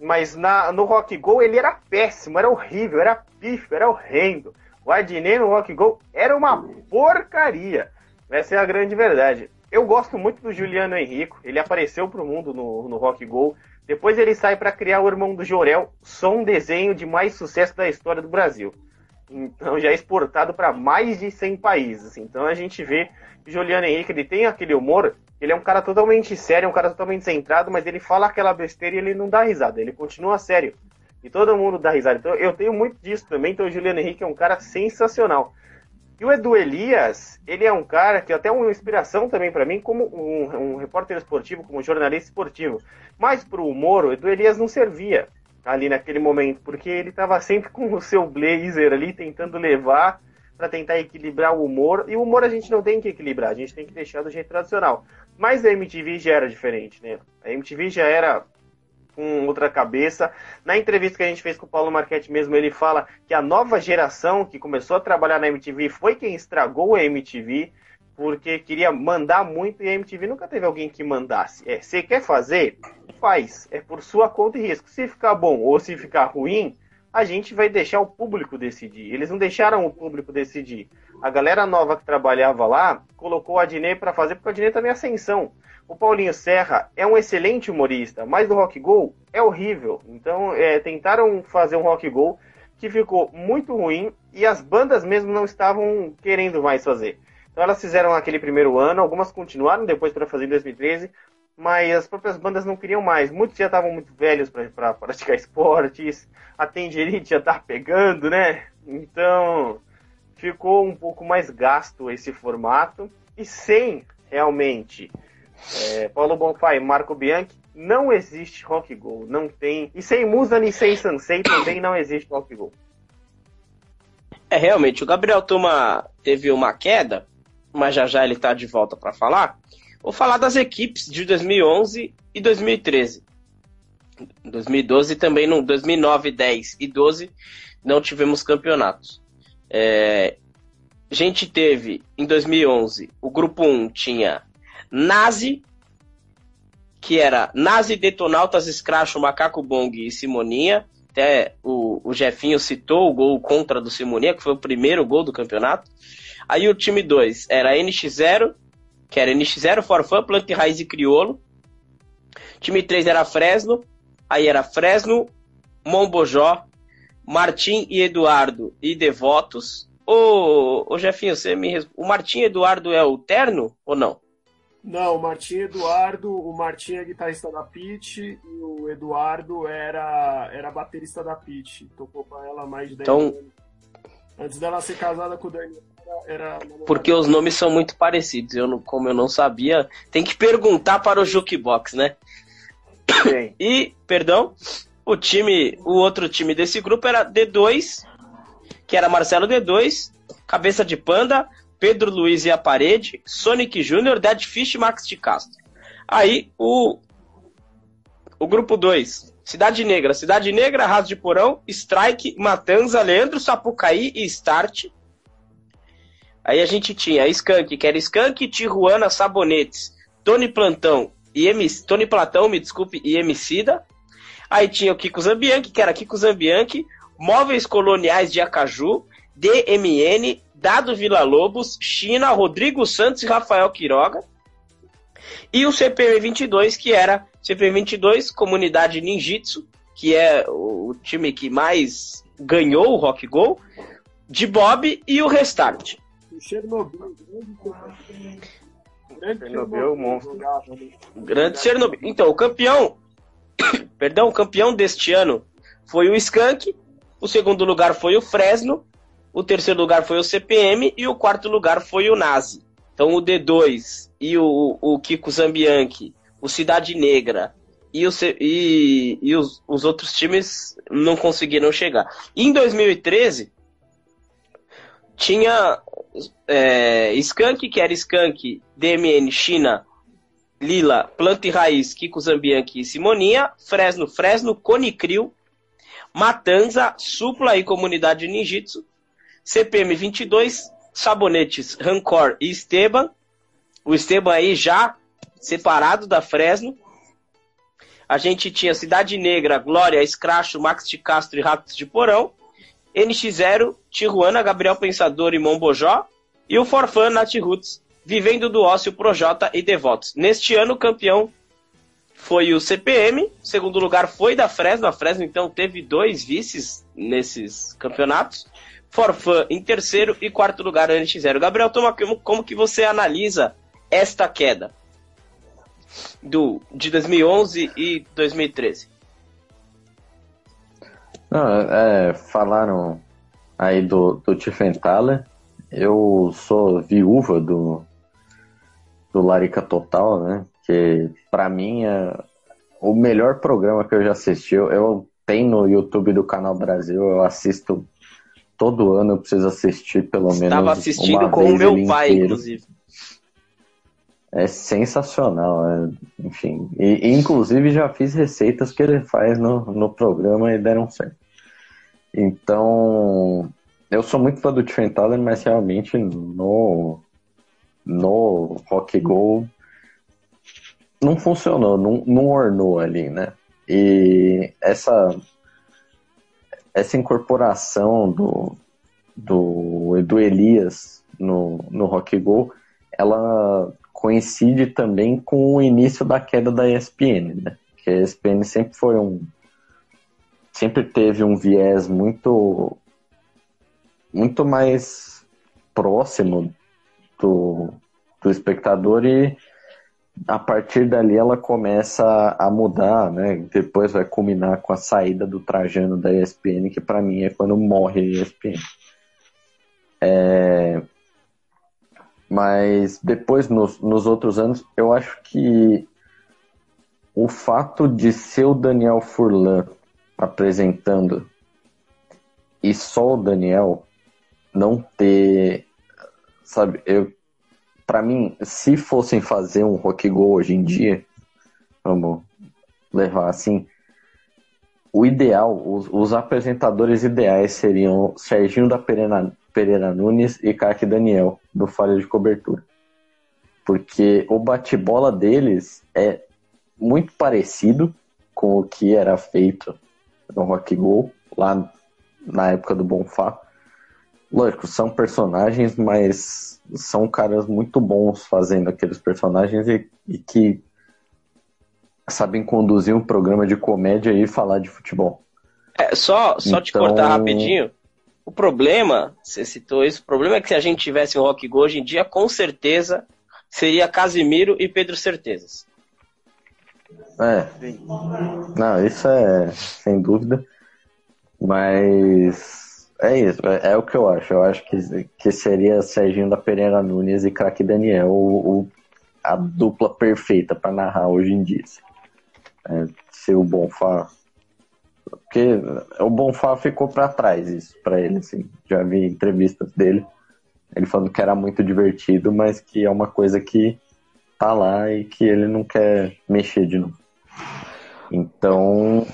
S3: Mas na, no Rock Go ele era péssimo, era horrível, era pífio, era horrendo. O Adnet no Rock Go era uma porcaria. Essa é a grande verdade. Eu gosto muito do Juliano Henrico. Ele apareceu pro mundo no, no Rock Go. Depois ele sai para criar o Irmão do Jorel, só um desenho de mais sucesso da história do Brasil. Então já é exportado para mais de 100 países. Então a gente vê que Juliano Henrique ele tem aquele humor. Ele é um cara totalmente sério, um cara totalmente centrado, mas ele fala aquela besteira e ele não dá risada. Ele continua sério. E todo mundo dá risada. Então eu tenho muito disso também. Então o Juliano Henrique é um cara sensacional. E o Edu Elias, ele é um cara que até é uma inspiração também para mim, como um, um, repórter esportivo, como jornalista esportivo. Mas para o humor, o Edu Elias não servia ali naquele momento, porque ele estava sempre com o seu blazer ali, tentando levar para tentar equilibrar o humor. E o humor a gente não tem que equilibrar, a gente tem que deixar do jeito tradicional. Mas a MTV já era diferente, né? A MTV já era com outra cabeça. Na entrevista que a gente fez com o Paulo Marchetti mesmo, ele fala que a nova geração que começou a trabalhar na MTV foi quem estragou a MTV, porque queria mandar muito e a MTV nunca teve alguém que mandasse. É, você quer fazer? Faz. É por sua conta e risco. Se ficar bom ou se ficar ruim, a gente vai deixar o público decidir. Eles não deixaram o público decidir. A galera nova que trabalhava lá colocou o Adnet para fazer, porque o Adnet também é ascensão. O Paulinho Serra é um excelente humorista, mas do Rock Go é horrível. Então, é, tentaram fazer um Rock Go que ficou muito ruim e as bandas mesmo não estavam querendo mais fazer. Então, elas fizeram aquele primeiro ano, algumas continuaram depois para fazer em 2013, mas as próprias bandas não queriam mais. Muitos já estavam muito velhos para praticar esportes, a tendinite já tá pegando, né? Então, ficou um pouco mais gasto esse formato e sem realmente é, Paulo Bonfá e Marco Bianchi, não existe Rock Go. Não tem. E sem Musa e sem Sansei também não existe Rock Go.
S2: É, realmente, o Gabriel Toma teve uma queda, mas já já ele tá de volta para falar. Vou falar das equipes de 2011 e 2013. 2012 também, no 2009, 10 e 12 não tivemos campeonatos. É, a gente teve em 2011 o grupo 1 tinha Nazi, que era Nazi, Detonautas, Scratch, Macaco Bong e Simoninha. Até o, o Jefinho citou o gol contra do Simoninha, que foi o primeiro gol do campeonato. Aí o time 2 era NX0, que era NX0, Forfã, Planta Raiz e Criolo. Time 3 era Fresno, aí era Fresno, Mombojó, Martim e Eduardo e Devotos. Ô, ô Jefinho, você me O Martim Eduardo é o terno ou não?
S5: Não, o Martim Eduardo, o Martim é guitarrista da Pit e o Eduardo era, era baterista da Pit. Tocou com ela mais de 10
S2: então,
S5: anos. Antes dela ser casada com o Daniel, era. era
S2: Porque os nomes são muito parecidos. Eu, não- como eu não sabia, tem que perguntar para o Jukebox, né?
S3: Sim. *coughs*
S2: E, perdão, o time, o outro time desse grupo era D2, que era Marcelo D2, Cabeça de Panda, Pedro Luiz e a Parede, Sonic Júnior, Dead Fish e Max de Castro. Aí o o grupo 2, Cidade Negra, Cidade Negra, Raso de Porão, Strike, Matanza, Leandro Sapucaí e Start. Aí a gente tinha Skank, que era Skank, Tijuana, Sabonetes, Tony Plantão e MC, Tony Platão, me desculpe, e Emicida. Aí tinha o Kiko Zambianchi, que era Kiko Zambianchi, Móveis Coloniais de Acaju, DMN, Dado Vila Lobos, China, Rodrigo Santos e Rafael Quiroga. E o CPM 22, que era CPM 22, Comunidade Ninjitsu, que é o time que mais ganhou o Rock Go, de Bob e o Restart.
S5: O Chernobyl, grande
S3: Chernobyl, monstro.
S2: Grande Chernobyl. Então, o campeão, *coughs* perdão, o campeão deste ano foi o Skank, o segundo lugar foi o Fresno, o terceiro lugar foi o CPM e o quarto lugar foi o Nazi. Então, o D2 e o, o Kiko Zambianchi, o Cidade Negra e, o, e, e os, os outros times não conseguiram chegar. Em 2013, tinha é, Skank, que era Skank, DMN, China, Lila, Planta e Raiz, Kiko Zambianchi e Simoninha, Fresno, Fresno, Conicril, Matanza, Supla e Comunidade Ninjitsu, CPM 22, Sabonetes, Rancor e Esteban. O Esteban aí já separado da Fresno. A gente tinha Cidade Negra, Glória, Escracho, Max de Castro e Ratos de Porão. NX0, Tijuana, Gabriel Pensador e Mombojó. E o Forfan, Nat Roots, Vivendo do Ócio, Projota e Devotos. Neste ano, o campeão foi o CPM, segundo lugar foi da Fresno. A Fresno, então, teve dois vices nesses campeonatos. Forfan em terceiro e quarto lugar, NX0. Gabriel, toma, como, que você analisa esta queda do, de 2011 e 2013?
S4: Não, é, falaram aí do, do Tiffenthaler. Eu sou viúva do, do Larica Total, né? Que pra mim é o melhor programa que eu já assisti. Eu, eu tenho no YouTube do Canal Brasil, eu assisto todo ano, eu preciso assistir pelo menos.
S2: Estava
S4: uma
S2: assistindo com o meu pai,
S4: inteiro.
S2: inclusive.
S4: É sensacional, é, enfim. E, inclusive já fiz receitas que ele faz no, no programa e deram certo. Então, eu sou muito fã do Tiffenthaler, mas realmente no, no Rock Go não funcionou, não, não ornou ali, né? E essa, essa incorporação do, do, do Elias no, no Rock Go, ela coincide também com o início da queda da ESPN, né? Que a ESPN sempre foi um sempre teve um viés muito muito mais próximo do, do espectador e a partir dali ela começa a mudar, né? Depois vai culminar com a saída do Trajano da ESPN, que para mim é quando morre a ESPN. É... Mas depois, nos, nos outros anos, eu acho que o fato de ser o Daniel Furlan apresentando e só o Daniel não ter, sabe, eu para mim, se fossem fazer um rock go hoje em dia, vamos levar assim, o ideal, os, os apresentadores ideais seriam Serginho da Pereira, Pereira Nunes e Kaki Daniel, do Falha de Cobertura. Porque o bate-bola deles é muito parecido com o que era feito no Rock Go, lá na época do Bonfá. Lógico, são personagens, mas são caras muito bons fazendo aqueles personagens e, e que sabem conduzir um programa de comédia e falar de futebol.
S2: É, só só te
S4: Então-
S2: cortar rapidinho. O problema, você citou isso, o problema é que se a gente tivesse um Rock Go hoje em dia, com certeza seria Casimiro e Pedro Certezas.
S4: É, não, isso é sem dúvida, mas É isso, é, é, o que eu acho. Eu acho que, que seria Serginho da Pereira Nunes e Craque Daniel o, o, a dupla perfeita para narrar hoje em dia. Assim. É, se o Bonfá. Porque o Bonfá ficou para trás isso para ele, assim. Já vi entrevistas dele. Ele falando que era muito divertido, mas que é uma coisa que tá lá e que ele não quer mexer de novo. Então,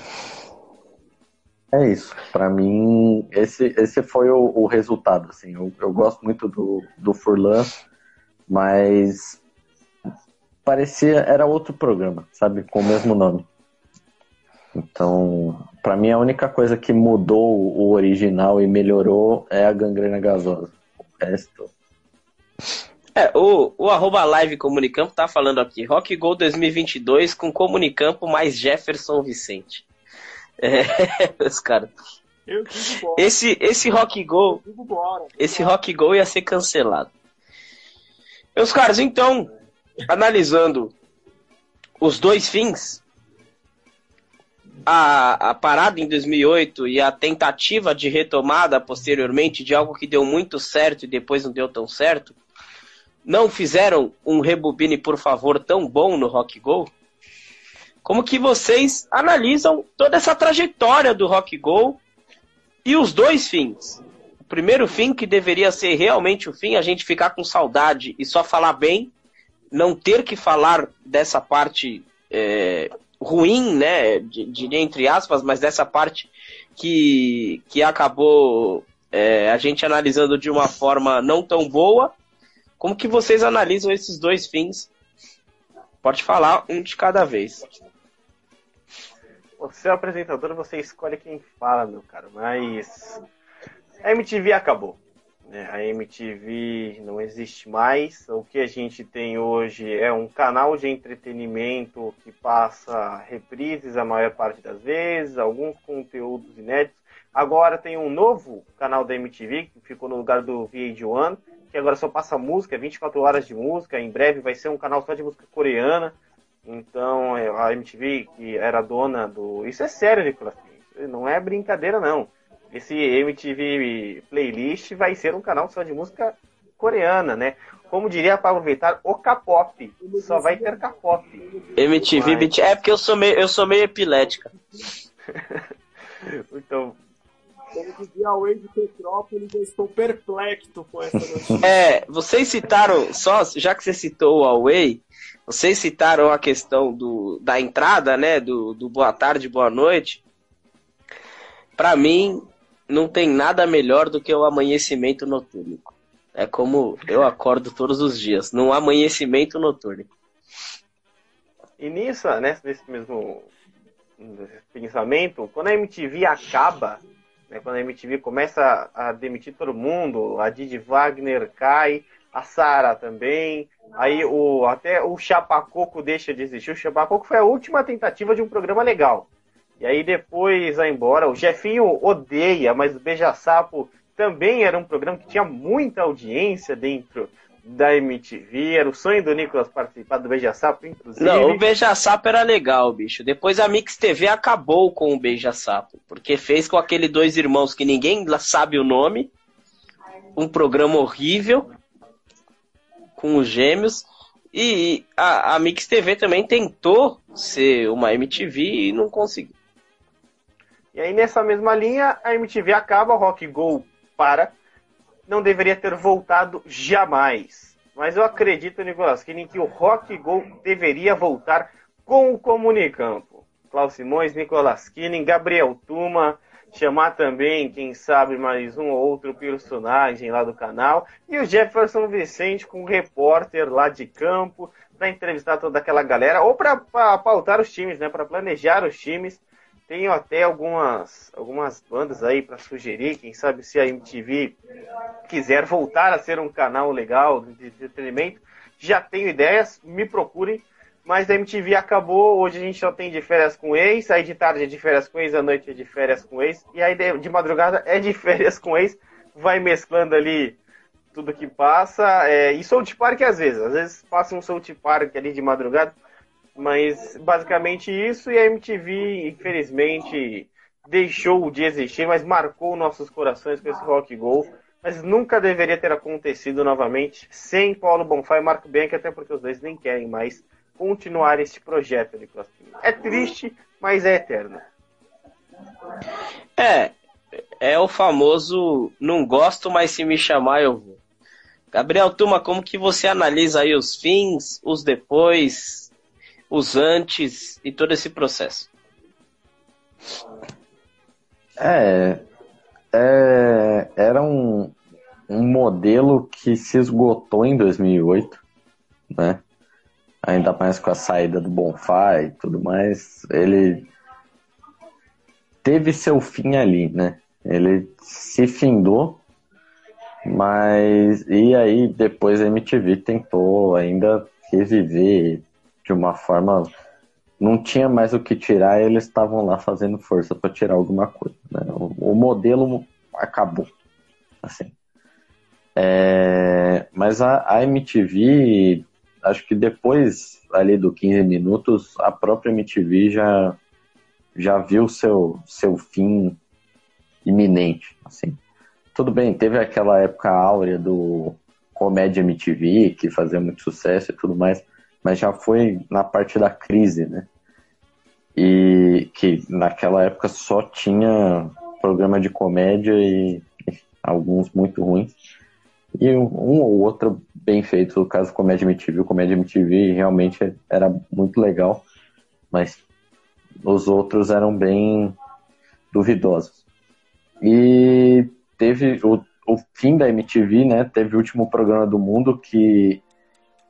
S4: é isso. Para mim, esse, esse foi o, o resultado. Assim. Eu, eu, gosto muito do, do Furlan, mas parecia era outro programa, sabe, com o mesmo nome. Então, para mim a única coisa que mudou o original e melhorou é a gangrena gasosa. O resto.
S2: É, o, o arroba live Comunicampo tá falando aqui. Rock Go 2022 com Comunicampo mais Jefferson Vicente. É, *laughs* os caras. Esse, esse Rock Go. Esse Rock Go ia ser cancelado. Meus caras, então, analisando os dois fins, a, a parada em 2008 e a tentativa de retomada posteriormente de algo que deu muito certo e depois não deu tão certo, não fizeram um rebobine, por favor, tão bom no Rock Go? Como que vocês analisam toda essa trajetória do Rock Go e os dois fins. O primeiro fim, que deveria ser realmente o fim, a gente ficar com saudade e só falar bem, não ter que falar dessa parte é, ruim, né, de, entre aspas, mas dessa parte que, que acabou é, a gente analisando de uma forma não tão boa. Como que vocês analisam esses dois fins? Pode falar um de cada vez.
S3: Você é o apresentador, você escolhe quem fala, meu cara. Mas a MTV acabou. Né? A MTV não existe mais. O que a gente tem hoje é um canal de entretenimento que passa reprises a maior parte das vezes, alguns conteúdos inéditos. Agora tem um novo canal da MTV que ficou no lugar do VH1, que agora só passa música, 24 horas de música. Em breve vai ser um canal só de música coreana. Então, a MTV, que era dona do. Isso é sério, Nicolas. Não é brincadeira, não. Esse MTV Playlist vai ser um canal só de música coreana, né? Como diria para aproveitar, o K-pop. Só vai ter K-pop.
S2: MTV Mas... É porque eu sou meio, eu sou meio epilética. *laughs*
S5: então. Como dizia a Wade Petrópolis, eu estou perplexo com essa notícia.
S2: É, vocês citaram, só, já que você citou o Huawei, vocês citaram a questão do, da entrada, né? Do, do boa tarde, boa noite. Para mim, não tem nada melhor do que o amanhecimento noturno. É como eu acordo todos os dias, num amanhecimento noturno.
S3: E nisso, né, nesse mesmo pensamento, quando a MTV acaba, né, quando a MTV começa a demitir todo mundo, a Didi Wagner cai, a Sara também, Aí o, até o Chapacoco deixa de existir. O Chapacoco foi a última tentativa de um programa legal. E aí depois vai embora. O Jefinho odeia, mas o Beija-Sapo também era um programa que tinha muita audiência dentro da MTV. Era o sonho do Nicolas participar do Beija-Sapo, inclusive.
S2: Não, o Beija-Sapo era legal, bicho. Depois a Mix TV acabou com o Beija-Sapo. Porque fez com aquele dois irmãos que ninguém sabe o nome. Um programa horrível com os gêmeos. E a, a Mix TV também tentou ser uma MTV e não conseguiu.
S3: E aí nessa mesma linha, a MTV acaba, o Rock Go para. Não deveria ter voltado jamais. Mas eu acredito, Nicolas Kine, que o Rock Go deveria voltar com o Comunicampo. Klaus Simões, Nicolas Kine, Gabriel Tuma, chamar também, quem sabe, mais um ou outro personagem lá do canal. E o Jefferson Vicente com um repórter lá de campo para entrevistar toda aquela galera ou para pautar os times, né? Para planejar os times. Tenho até algumas, algumas bandas aí para sugerir, quem sabe se a MTV quiser voltar a ser um canal legal de entretenimento. Já tenho ideias, me procurem mas a MTV acabou, hoje a gente só tem de férias com ex, aí de tarde é de férias com ex, à noite é de férias com ex, e aí de, madrugada é de *laughs* férias com ex, vai mesclando ali tudo que passa, é, e South Park às vezes, às vezes passa um South Park ali de madrugada, mas basicamente isso, e a MTV, infelizmente, deixou de existir, mas marcou nossos corações com esse rock go. Mas nunca deveria ter acontecido novamente sem Paulo Bonfá e Marco Bianchi, até porque os dois nem querem mais continuar este projeto CrossFit. É triste, mas é eterno.
S2: É, é o famoso não gosto, mas se me chamar eu vou. Gabriel Tuma, como que você analisa aí os fins, os depois, os antes e todo esse processo?
S4: É, é era um, um modelo que se esgotou em 2008, né? Ainda mais com a saída do Bonfá e tudo mais, ele teve seu fim ali, né? Ele se findou, mas e aí depois a MTV tentou ainda reviver de uma forma não tinha mais o que tirar, eles estavam lá fazendo força para tirar alguma coisa. Né? O, o, modelo acabou, assim. É, mas a, a, MTV, acho que depois ali do 15 minutos, a própria MTV já já viu seu seu fim iminente, assim. Tudo bem, teve aquela época áurea do Comédia MTV, que fazia muito sucesso e tudo mais, mas já foi na parte da crise, né? E que naquela época só tinha programa de comédia e alguns muito ruins. E um ou outro bem feito, no caso Comédia MTV. O Comédia MTV realmente era muito legal, mas os outros eram bem duvidosos. E teve o, o fim da MTV, né? Teve o último programa do mundo que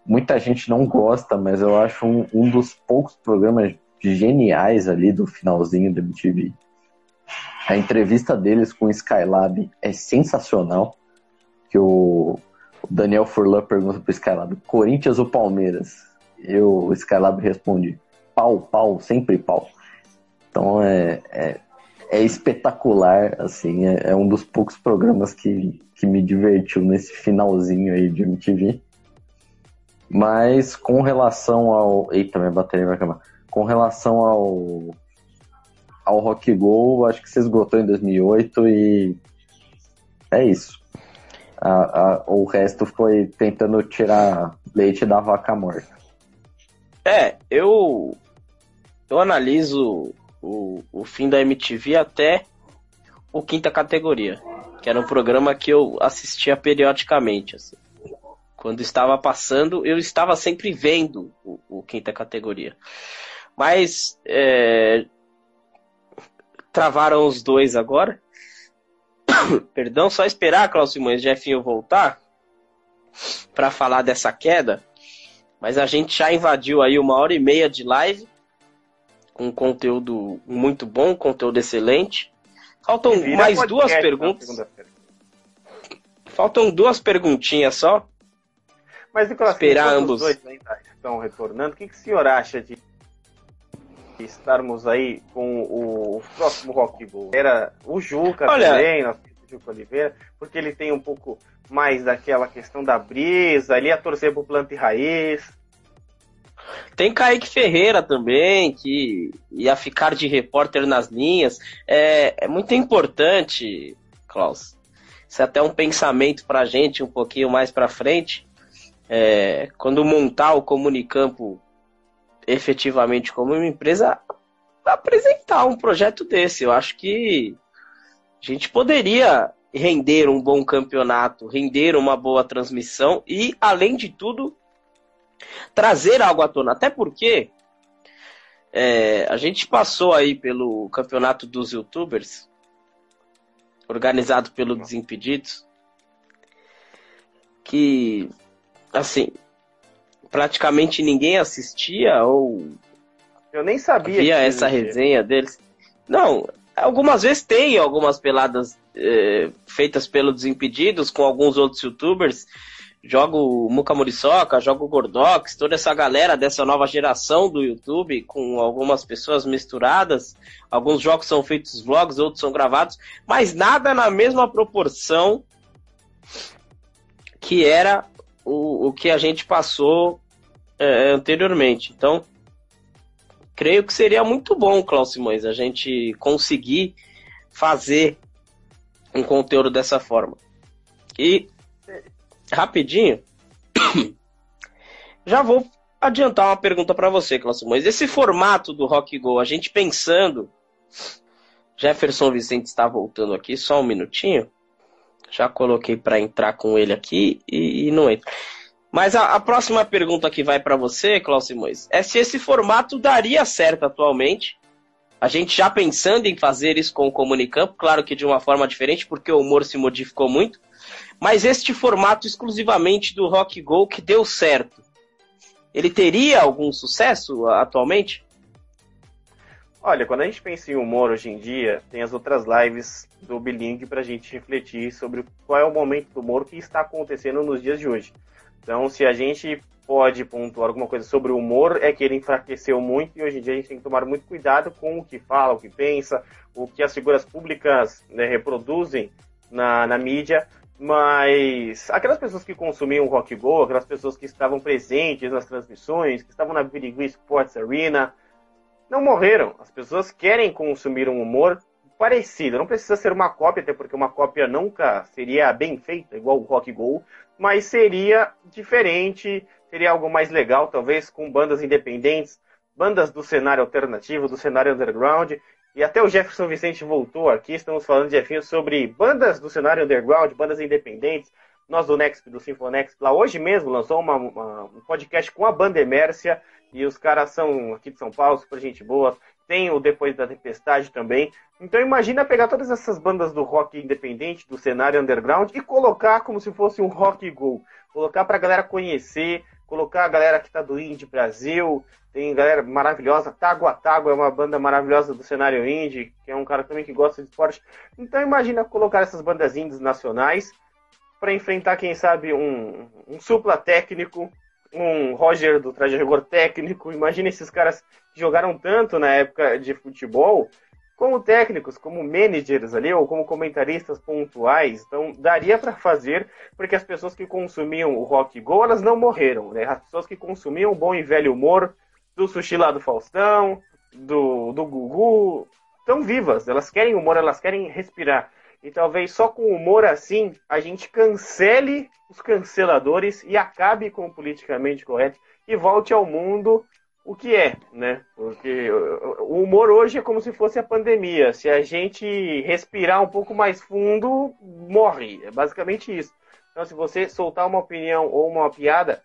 S4: muita gente não gosta, mas eu acho um, um dos poucos programas geniais ali do finalzinho da MTV. A entrevista deles com o Skylab é sensacional. Que o, o Daniel Furlan pergunta pro Skylab, Corinthians ou Palmeiras? E o Skylab responde, pau, pau, sempre pau. Então é, é, é espetacular, assim, é, é, um dos poucos programas que, que me divertiu nesse finalzinho aí de MTV. Mas com relação ao. Eita, minha bateria vai acabar. Com relação ao. Ao Rock Go, acho que se esgotou em 2008 e. É isso. A, a, o resto foi tentando tirar leite da vaca morta.
S2: É, eu. Eu analiso o, o fim da MTV até o quinta categoria, que era um programa que eu assistia periodicamente. Assim. Quando estava passando, eu estava sempre vendo o, o quinta categoria. Mas é, travaram os dois agora. *coughs* Perdão, só esperar, Klaus Simões e Jefinho voltar para falar dessa queda. Mas a gente já invadiu aí uma hora e meia de live com conteúdo muito bom, conteúdo excelente. Faltam mais duas perguntas. Faltam duas perguntinhas só.
S3: Mas, Nicolas, Esperar ambos. os dois ainda estão retornando, o que, que o senhor acha de estarmos aí com o, próximo Rock Bull? Era o Juca Olha, também, nosso Juca Oliveira, porque ele tem um pouco mais daquela questão da brisa, ali a torcer pro planta e raiz.
S2: Tem Kaique Ferreira também, que ia ficar de repórter nas linhas. É, é muito importante, Klaus. Isso é até um pensamento pra gente um pouquinho mais pra frente é, quando montar o Comunicampo efetivamente como uma empresa, apresentar um projeto desse. Eu acho que a gente poderia render um bom campeonato, render uma boa transmissão e, além de tudo, trazer algo à tona. Até porque é, a gente passou aí pelo campeonato dos youtubers, organizado pelo Desimpedidos, que assim, praticamente ninguém assistia ou
S3: eu nem sabia
S2: via essa resenha deles. Não, algumas vezes tem algumas peladas é, feitas pelo Desimpedidos com alguns outros youtubers. Jogo Muka Muriçoca, jogo Gordox, toda essa galera dessa nova geração do YouTube, com algumas pessoas misturadas. Alguns jogos são feitos vlogs, outros são gravados, mas nada na mesma proporção que era o, o que a gente passou é, anteriormente. Então, creio que seria muito bom, Klaus Simões, a gente conseguir fazer um conteúdo dessa forma. E rapidinho, *coughs* já vou adiantar uma pergunta para você, Cláudio Mas esse formato do Rock Go, a gente pensando, Jefferson Vicente está voltando aqui, só um minutinho. Já coloquei para entrar com ele aqui e, e não entra. Mas a, a, próxima pergunta que vai para você, Cláudio Simões, é se esse formato daria certo atualmente. A gente já pensando em fazer isso com o Comunicampo, claro que de uma forma diferente, porque o humor se modificou muito. Mas este formato exclusivamente do Rock Go que deu certo, ele teria algum sucesso atualmente?
S3: Olha, quando a gente pensa em humor hoje em dia, tem as outras lives do Biling para a gente refletir sobre qual é o momento do humor que está acontecendo nos dias de hoje. Então, se a gente pode pontuar alguma coisa sobre o humor, é que ele enfraqueceu muito e hoje em dia a gente tem que tomar muito cuidado com o que fala, o que pensa, o que as figuras públicas né, reproduzem na, na mídia, mas aquelas pessoas que consumiam Rock Go, aquelas pessoas que estavam presentes nas transmissões, que estavam na Birigui Sports Arena, não morreram. As pessoas querem consumir um humor parecido. Não precisa ser uma cópia, até porque uma cópia nunca seria bem feita, igual o Rock Go, mas seria diferente, seria algo mais legal, talvez com bandas independentes, bandas do cenário alternativo, do cenário underground, e até o Jefferson Vicente voltou aqui. Estamos falando, Jefinho, sobre bandas do cenário underground, bandas independentes. Nós do Next, do Sinfonex, lá hoje mesmo lançou uma, uma, um podcast com a banda Emércia. E os caras são aqui de São Paulo, super gente boa. Tem o Depois da Tempestade também. Então imagina pegar todas essas bandas do rock independente, do cenário underground, e colocar como se fosse um rock go. Colocar pra galera conhecer, colocar a galera que tá do Indie Brasil, tem galera maravilhosa, Tago a Tago é uma banda maravilhosa do cenário indie, que é um cara também que gosta de esporte. Então imagina colocar essas bandas indies nacionais para enfrentar, quem sabe, um, um supla técnico, um Roger do Traje Rigor técnico. Imagina esses caras que jogaram tanto na época de futebol, como técnicos, como managers ali, ou como comentaristas pontuais. Então, daria para fazer, porque as pessoas que consumiam o rock go, elas não morreram, né? As pessoas que consumiam o bom e velho humor, do sushi lá do Faustão, do, do Gugu, estão vivas. Elas querem humor, elas querem respirar. E talvez só com humor assim a gente cancele os canceladores e acabe com o politicamente correto e volte ao mundo o que é, né? Porque o humor hoje é como se fosse a pandemia. Se a gente respirar um pouco mais fundo, morre. É basicamente isso. Então, se você soltar uma opinião ou uma piada,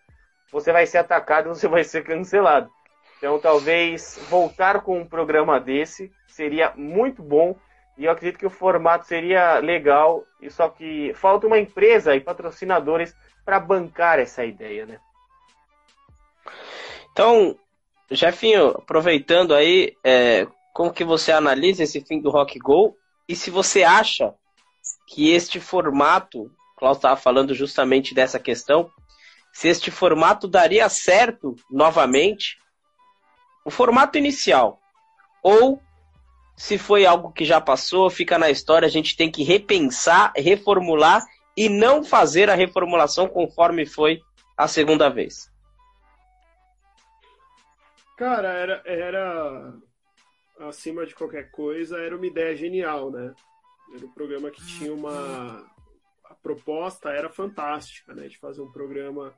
S3: você vai ser atacado, *laughs* você vai ser cancelado. Então, talvez voltar com um programa desse seria muito bom. E eu acredito que o formato seria legal. E só que falta uma empresa e patrocinadores para bancar essa ideia, né?
S2: Então, Jefinho, aproveitando aí, é, como que você analisa esse fim do Rock Go? E se você acha que este formato, o Klaus estava falando justamente dessa questão, se este formato daria certo novamente o formato inicial. Ou se foi algo que já passou, fica na história, a gente tem que repensar, reformular e não fazer a reformulação conforme foi a segunda vez.
S5: Cara, era, era acima de qualquer coisa, era uma ideia genial, né? Era um programa que tinha uma a proposta era fantástica, né? De fazer um programa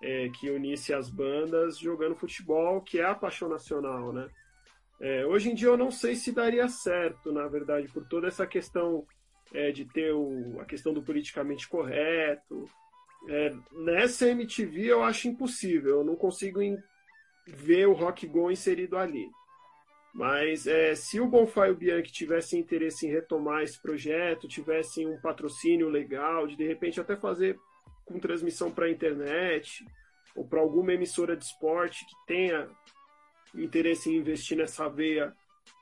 S5: é, que unisse as bandas jogando futebol, que é a paixão nacional, né? É, hoje em dia eu não sei se daria certo, na verdade, por toda essa questão é, de ter o, a questão do politicamente correto. É, nessa MTV eu acho impossível, eu não consigo ver o Rock Go inserido ali. Mas é, se o Bonfá e o Bianchi tivessem interesse em retomar esse projeto, tivessem um patrocínio legal, de de repente até fazer com transmissão para a internet ou para alguma emissora de esporte que tenha interesse em investir nessa veia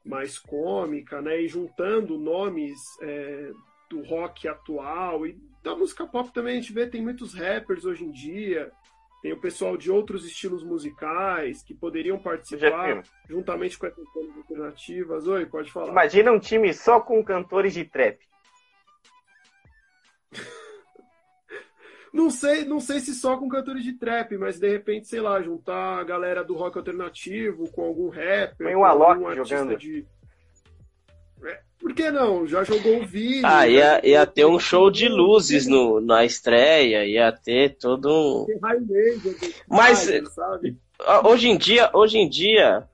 S5: mais cômica, né? E juntando nomes é, do rock atual e da música pop também a gente vê tem muitos rappers hoje em dia, tem o pessoal de outros estilos musicais que poderiam participar juntamente com essas bandas alternativas. Oi, pode falar.
S3: Imagina um time só com cantores de trap.
S5: Não sei, não sei se só com cantores de trap, mas de repente, sei lá, juntar a galera do rock alternativo com algum rapper.
S3: Tem um Alok jogando. De...
S5: É, por que não? Já jogou o vídeo.
S2: Ah, ia, ia ter um show de luzes no, na estreia, ia ter todo um. Mas hoje em dia, hoje em dia,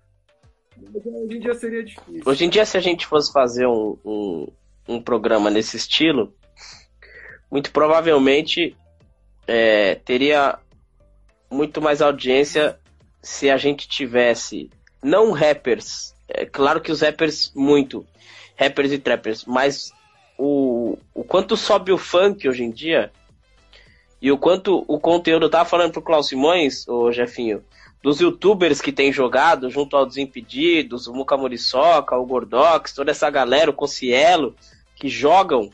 S5: Hoje em dia seria difícil.
S2: hoje em dia se a gente fosse fazer um, um, um programa nesse estilo, muito provavelmente é, teria muito mais audiência se a gente tivesse não rappers, é claro que os rappers muito, rappers e trappers, mas o, o quanto sobe o funk hoje em dia e o quanto o conteúdo, eu tava falando pro Klaus Simões, ô Jefinho, dos youtubers que tem jogado junto ao Desimpedidos, o Muka Muriçoca, o Gordox, toda essa galera, o Concielo, que jogam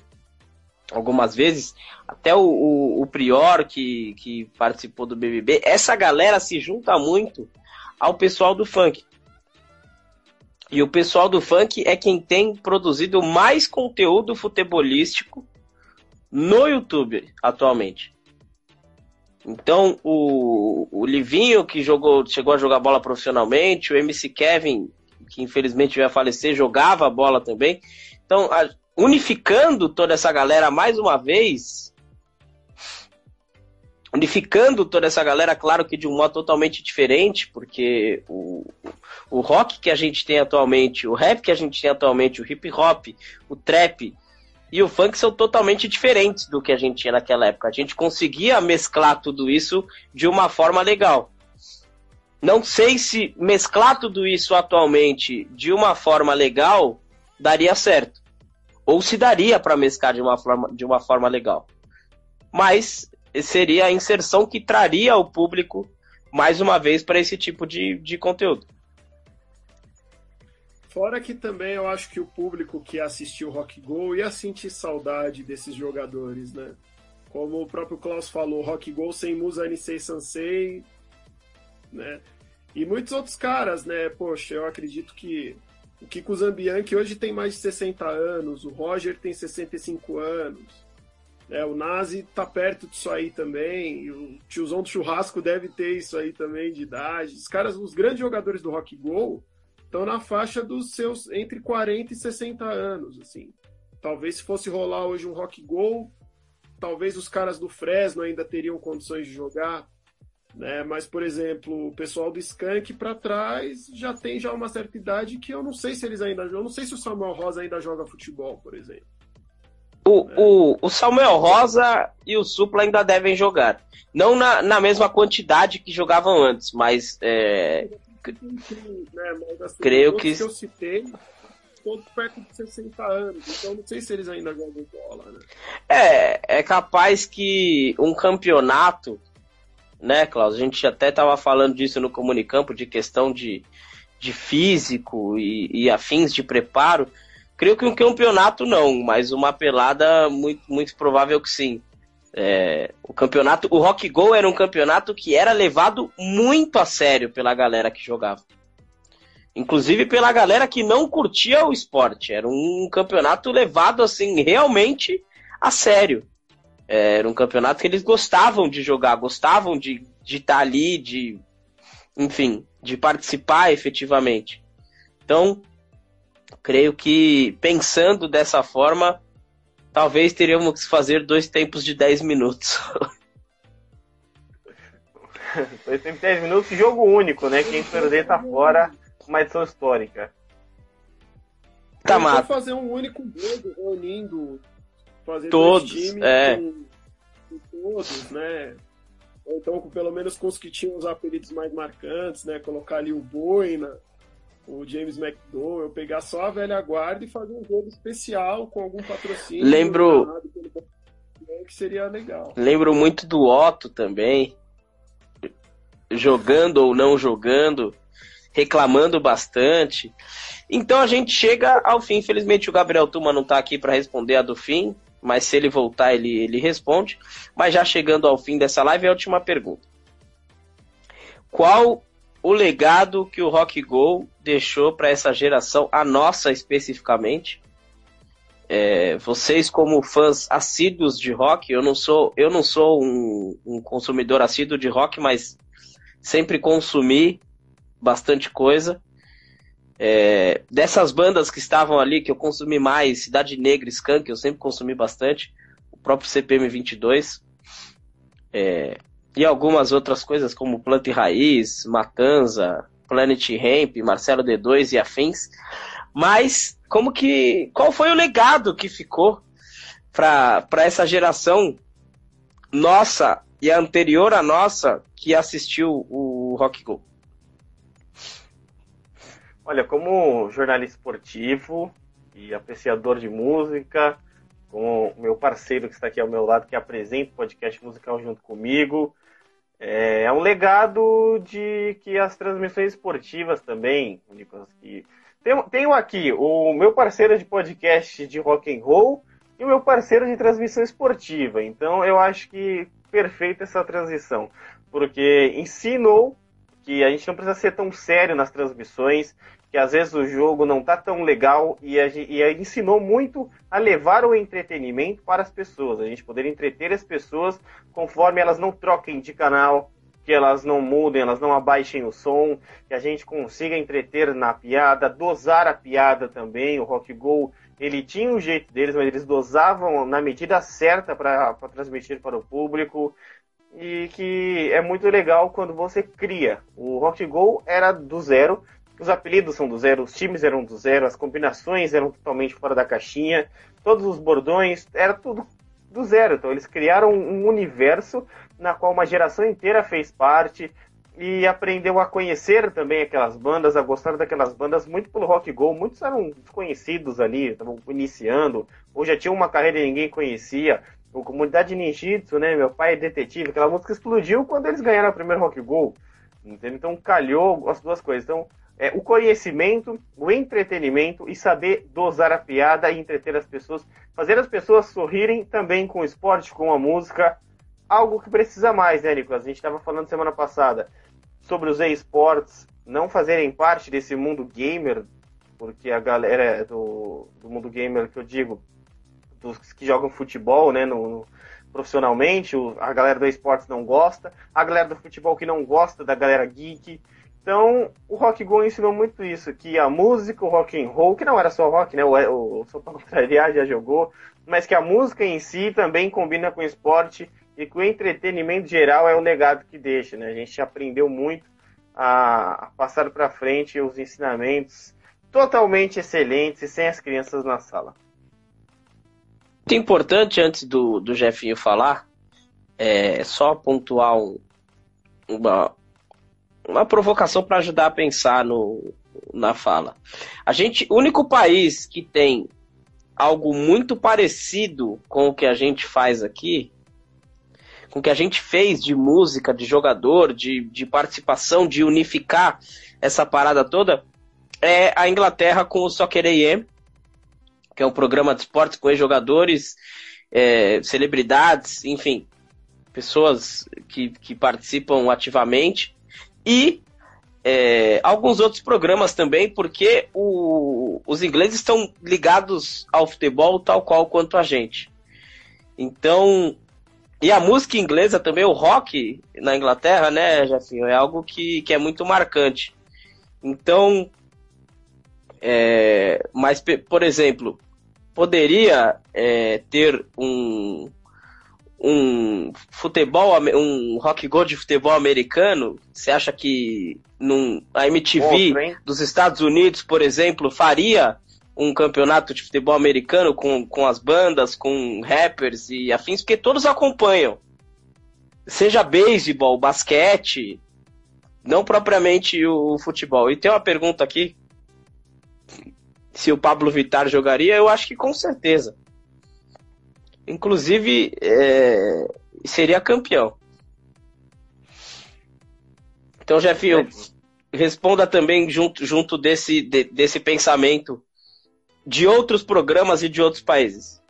S2: algumas vezes, até o, o, o Prior que, que participou do BBB, essa galera se junta muito ao pessoal do funk. E o pessoal do funk é quem tem produzido mais conteúdo futebolístico no YouTube atualmente. Então, o, o Livinho, que jogou, chegou a jogar bola profissionalmente, o MC Kevin, que infelizmente a falecer, jogava bola também. Então, a, unificando toda essa galera mais uma vez, unificando toda essa galera, claro que de um modo totalmente diferente, porque o, o rock que a gente tem atualmente, o rap que a gente tem atualmente, o hip hop, o trap e o funk são totalmente diferentes do que a gente tinha naquela época. A gente conseguia mesclar tudo isso de uma forma legal. Não sei se mesclar tudo isso atualmente de uma forma legal daria certo. Ou se daria para mesclar de uma, forma, de uma forma legal. Mas seria a inserção que traria o público mais uma vez para esse tipo de, de conteúdo.
S5: Fora que também eu acho que o público que assistiu Rock Go ia sentir saudade desses jogadores, né? Como o próprio Klaus falou, Rock Go sem Musa Nisei Sansei, né? E muitos outros caras, né? Poxa, eu acredito que o Kiko Zambianchi hoje tem mais de 60 anos, o Roger tem 65 anos, né? o Nazi tá perto disso aí também, o tiozão do churrasco deve ter isso aí também de idade. Os caras, os grandes jogadores do Rock Go estão na faixa dos seus entre 40 e 60 anos, assim. Talvez se fosse rolar hoje um Rock Go, talvez os caras do Fresno ainda teriam condições de jogar, né? Mas por exemplo, o pessoal do Skank para trás já tem já uma certa idade que eu não sei se eles ainda, eu não sei se o Samuel Rosa ainda joga futebol, por exemplo.
S2: O, o, o Samuel Rosa e o Supla ainda devem jogar. Não na, na mesma quantidade que jogavam antes, mas é,
S5: né? Mas, assim,
S2: Creio que-
S5: que eu citei, todos perto de 60 anos. Então não sei se eles ainda jogam bola, né?
S2: É, é capaz que um campeonato, né, Klaus? A gente até tava falando disso no Comunicampo, de questão de, de físico e, e afins de preparo. Creio que um campeonato não, mas uma pelada muito, muito provável que sim. É, o campeonato, o Rock Go era um campeonato que era levado muito a sério pela galera que jogava. Inclusive pela galera que não curtia o esporte. Era um campeonato levado assim realmente a sério. Era um campeonato que eles gostavam de jogar, gostavam de estar ali, de enfim, de participar efetivamente. Então, creio que pensando dessa forma, talvez teríamos que fazer dois tempos de 10 minutos. *laughs*
S3: Dois tempos, 10 minutos, jogo único, né? Quem perder tá fora, uma edição histórica.
S2: Tá, mata.
S5: fazer um único jogo reunindo fazer
S2: Todos,
S5: times
S2: é.
S5: com, com todos, né? Ou então com, pelo menos com os que tinham os apelidos mais marcantes, né? Colocar ali o Boina, o James McDowell, pegar só a velha guarda e fazer um jogo especial com algum patrocínio.
S2: Lembro-
S5: pelo- Que seria legal.
S2: Lembro muito do Otto também, jogando ou não jogando, reclamando bastante. Então a gente chega ao fim. Infelizmente o Gabriel Tuma não tá aqui para responder a do fim, mas se ele voltar ele, ele responde. Mas já chegando ao fim dessa live, a última pergunta. Qual o legado que o Rock Go deixou para essa geração, a nossa especificamente? É, vocês como fãs assíduos de rock, eu não sou, eu não sou um, um consumidor assíduo de rock, mas sempre consumi bastante coisa. É, dessas bandas que estavam ali, que eu consumi mais, Cidade Negra, Skunk, eu sempre consumi bastante, o próprio CPM 22, é, e algumas outras coisas como Planta e Raiz, Matanza, Planet Ramp, Marcelo D2 e afins. Mas como que qual foi o legado que ficou para essa geração nossa e a anterior à nossa que assistiu o Rock Go?
S3: Olha, como jornalista esportivo e apreciador de música, com o meu parceiro que está aqui ao meu lado, que apresenta o podcast musical junto comigo, é, é um legado de que as transmissões esportivas também, Nicolas, que tenho, tenho aqui o meu parceiro de podcast de rock and roll e o meu parceiro de transmissão esportiva. Então eu acho que perfeita essa transição, porque ensinou que a gente não precisa ser tão sério nas transmissões, que às vezes o jogo não tá tão legal e, a, e ensinou muito a levar o entretenimento para as pessoas, a gente poder entreter as pessoas conforme elas não troquem de canal, que elas não mudem, elas não abaixem o som, que a gente consiga entreter na piada, dosar a piada também. O Rock Go, ele tinha um jeito deles, mas eles dosavam na medida certa para transmitir para o público. E que é muito legal quando você cria. O Rock Go era do zero, os apelidos são do zero, os times eram do zero, as combinações eram totalmente fora da caixinha, todos os bordões, era tudo do zero. Então eles criaram um universo na qual uma geração inteira fez parte e aprendeu a conhecer também aquelas bandas, a gostar daquelas bandas muito pelo rock go. Muitos eram desconhecidos ali, estavam iniciando, ou já tinham uma carreira e ninguém conhecia. O Comunidade Ninjitsu, né? Meu pai é detetive, aquela música explodiu quando eles ganharam o primeiro rock go. Entendeu? Então calhou as duas coisas. Então é, o conhecimento, o entretenimento e saber dosar a piada e entreter as pessoas, fazer as pessoas sorrirem também com o esporte, com a música, algo que precisa mais, né, Nicolas? A gente estava falando semana passada sobre os esportes não fazerem parte desse mundo gamer, porque a galera do, do mundo gamer que eu digo, dos que jogam futebol, né, no, no profissionalmente, o, a galera do esportes não gosta, a galera do futebol que não gosta da galera geek, então, o rock go ensinou muito isso, que a música, o rock and roll, que não era só rock, né? O, o Só contrariar *laughs* já jogou, mas que a música em si também combina com o esporte e que o entretenimento geral é o legado que deixa, né? A gente aprendeu muito a, a passar para frente os ensinamentos totalmente excelentes e sem as crianças na sala.
S2: Muito importante, antes do, do Jefinho falar, é só pontuar um, uma, uma provocação para ajudar a pensar no, na fala. A gente, único país que tem algo muito parecido com o que a gente faz aqui, com o que a gente fez de música, de jogador, de, de participação, de unificar essa parada toda, é a Inglaterra com o Soccer AM, que é um programa de esportes com jogadores, é, celebridades, enfim, pessoas que, que participam ativamente e é, alguns outros programas também, porque o, os ingleses estão ligados ao futebol tal qual quanto a gente. Então, e a música inglesa também, o rock na Inglaterra, né, Jacinho, é algo que, que é muito marcante. Então, é, mas, por exemplo, poderia é, ter um, um futebol, um rock go de futebol americano, você acha que num, a MTV Outro, dos Estados Unidos, por exemplo, faria um campeonato de futebol americano com, com as bandas, com rappers e afins, porque todos acompanham. Seja beisebol, basquete, não propriamente o, o futebol. E tem uma pergunta aqui: se o Pablo Vittar jogaria, eu acho que com certeza. Inclusive, é, seria campeão. Então, Jefinho, responda também junto, junto desse, de, desse pensamento de outros programas e de outros países.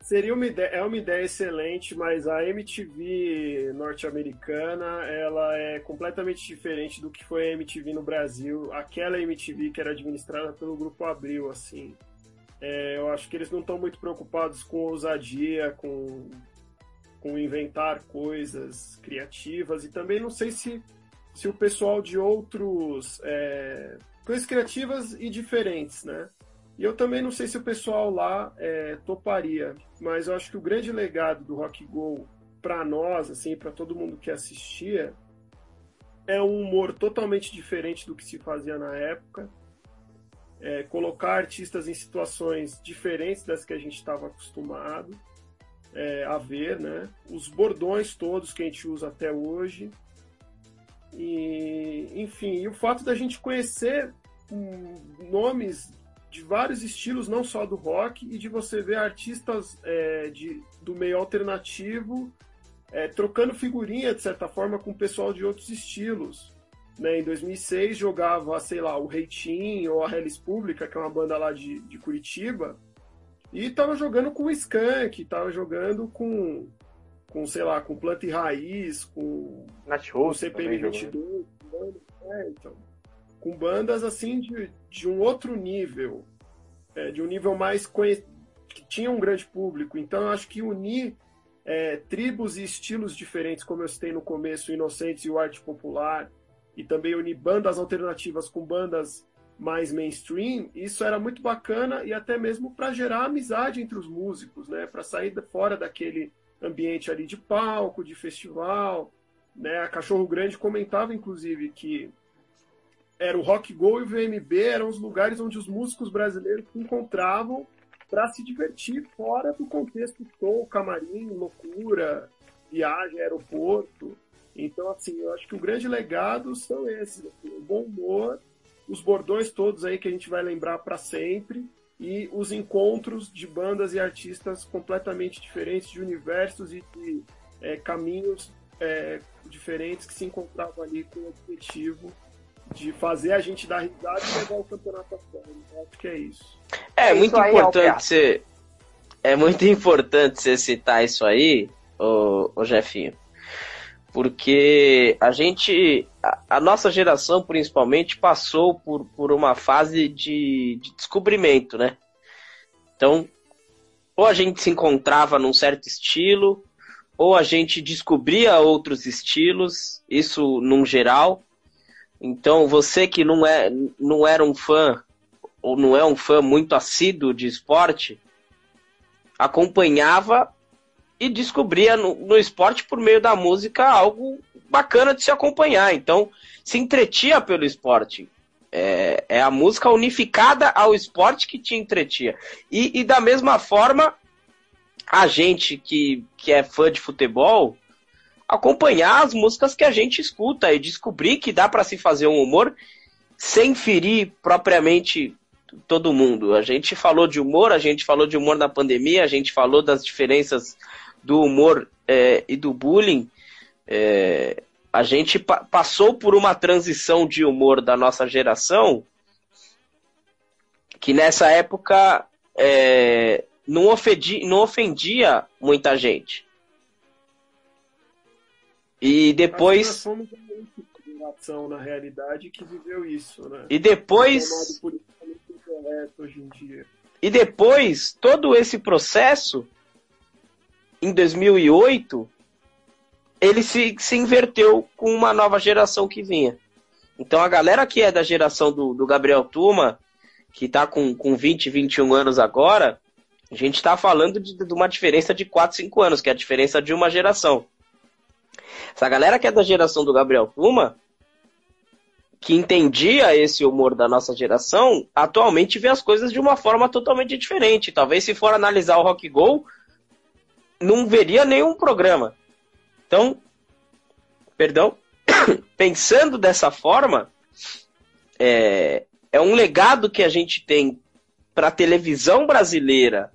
S5: Seria uma ideia, é uma ideia excelente, mas a MTV norte-americana ela é completamente diferente do que foi a MTV no Brasil. Aquela MTV que era administrada pelo Grupo Abril, assim. É, eu acho que eles não estão muito preocupados com ousadia, com, com inventar coisas criativas, e também não sei se se o pessoal de outros é, coisas criativas e diferentes, né? E eu também não sei se o pessoal lá é, toparia, mas eu acho que o grande legado do Rock Go para nós, assim, para todo mundo que assistia, é um humor totalmente diferente do que se fazia na época. É, colocar artistas em situações diferentes das que a gente estava acostumado é, a ver, né? Os bordões todos que a gente usa até hoje. E, enfim, e o fato da gente conhecer um, nomes de vários estilos, não só do rock, e de você ver artistas é, de, do meio alternativo é, trocando figurinha, de certa forma, com o pessoal de outros estilos. Né? Em 2006 jogava, sei lá, o Reitinho ou a Hellis Pública, que é uma banda lá de, de Curitiba, e tava jogando com o Skank, tava jogando com, com sei lá, com Planta e Raiz, com,
S3: com
S5: CPM 22, é, então, com bandas assim de, de um outro nível, é, de um nível mais conhecido, que tinha um grande público. Então, eu acho que unir é, tribos e estilos diferentes, como eu citei no começo, o Inocentes e o Arte Popular, e também unir bandas alternativas com bandas mais mainstream, isso era muito bacana e até mesmo para gerar amizade entre os músicos, né? Para sair fora daquele ambiente ali de palco, de festival, né? A Cachorro Grande comentava inclusive que era o Rock Go e o VMB eram os lugares onde os músicos brasileiros se encontravam para se divertir fora do contexto show, camarim, loucura, viagem, aeroporto. Então, assim, eu acho que o grande legado são esses: assim, o bom humor, os bordões todos aí que a gente vai lembrar para sempre e os encontros de bandas e artistas completamente diferentes, de universos e de é, caminhos é, diferentes que se encontravam ali com o objetivo de fazer a gente dar risada e levar o campeonato a sério. Então, acho que é isso.
S2: É, é muito importante você. É muito *laughs* importante você citar isso aí, o Jefinho. Porque a gente. A, a, nossa geração, principalmente, passou por, por uma fase de, de descobrimento, né? Então, ou a gente se encontrava num certo estilo, ou a gente descobria outros estilos, isso num geral, então, você que não, é, não era um fã, ou não é um fã muito assíduo de esporte, acompanhava e descobria no, no esporte, por meio da música, algo bacana de se acompanhar. Então, se entretia pelo esporte. É, é, a música unificada ao esporte que te entretia. E, e, da mesma forma, a gente que, que é fã de futebol acompanhar as músicas que a gente escuta e descobrir que dá para se fazer um humor sem ferir propriamente todo mundo. A gente falou de humor, a gente falou de humor na pandemia, a gente falou das diferenças do humor é, e do bullying. É, a gente pa passou por uma transição de humor da nossa geração que nessa época é, não, ofendi, não ofendia muita gente. E depois. Nós
S5: somos geração, na realidade, que viveu isso, né?
S2: E depois.
S5: hoje em dia.
S2: E depois, todo esse processo, em 2008, ele se, se inverteu com uma nova geração que vinha. Então a galera que é da geração do, do Gabriel Tuma, que está com, com 20, 21 anos agora, a gente está falando de, de, uma diferença de 4, 5 anos, que é a diferença de uma geração. Essa galera que é da geração do Gabriel Tuma, que entendia esse humor da nossa geração, atualmente vê as coisas de uma forma totalmente diferente. Talvez se for analisar o Rock Go, não veria nenhum programa. Então, perdão, *coughs* pensando dessa forma, é, é um legado que a gente tem para a televisão brasileira,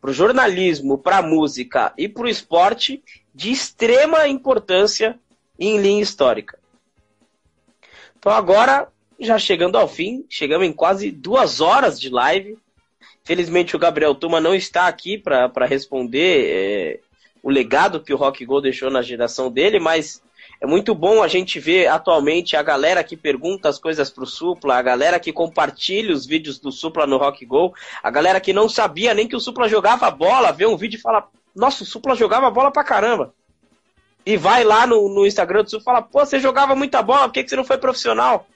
S2: para o jornalismo, para a música e para o esporte de extrema importância em linha histórica. Então agora, já chegando ao fim, chegamos em quase duas horas de live. Felizmente o Gabriel Tuma não está aqui para responder é, o legado que o Rock Go deixou na geração dele, mas é muito bom a gente ver atualmente a galera que pergunta as coisas pro Supla, a galera que compartilha os vídeos do Supla no Rock Go, a galera que não sabia nem que o Supla jogava bola, vê um vídeo e fala, nossa, o Supla jogava bola pra caramba. e vai lá no, no Instagram do Sul e fala, pô, você jogava muita bola, por que, que você não foi profissional?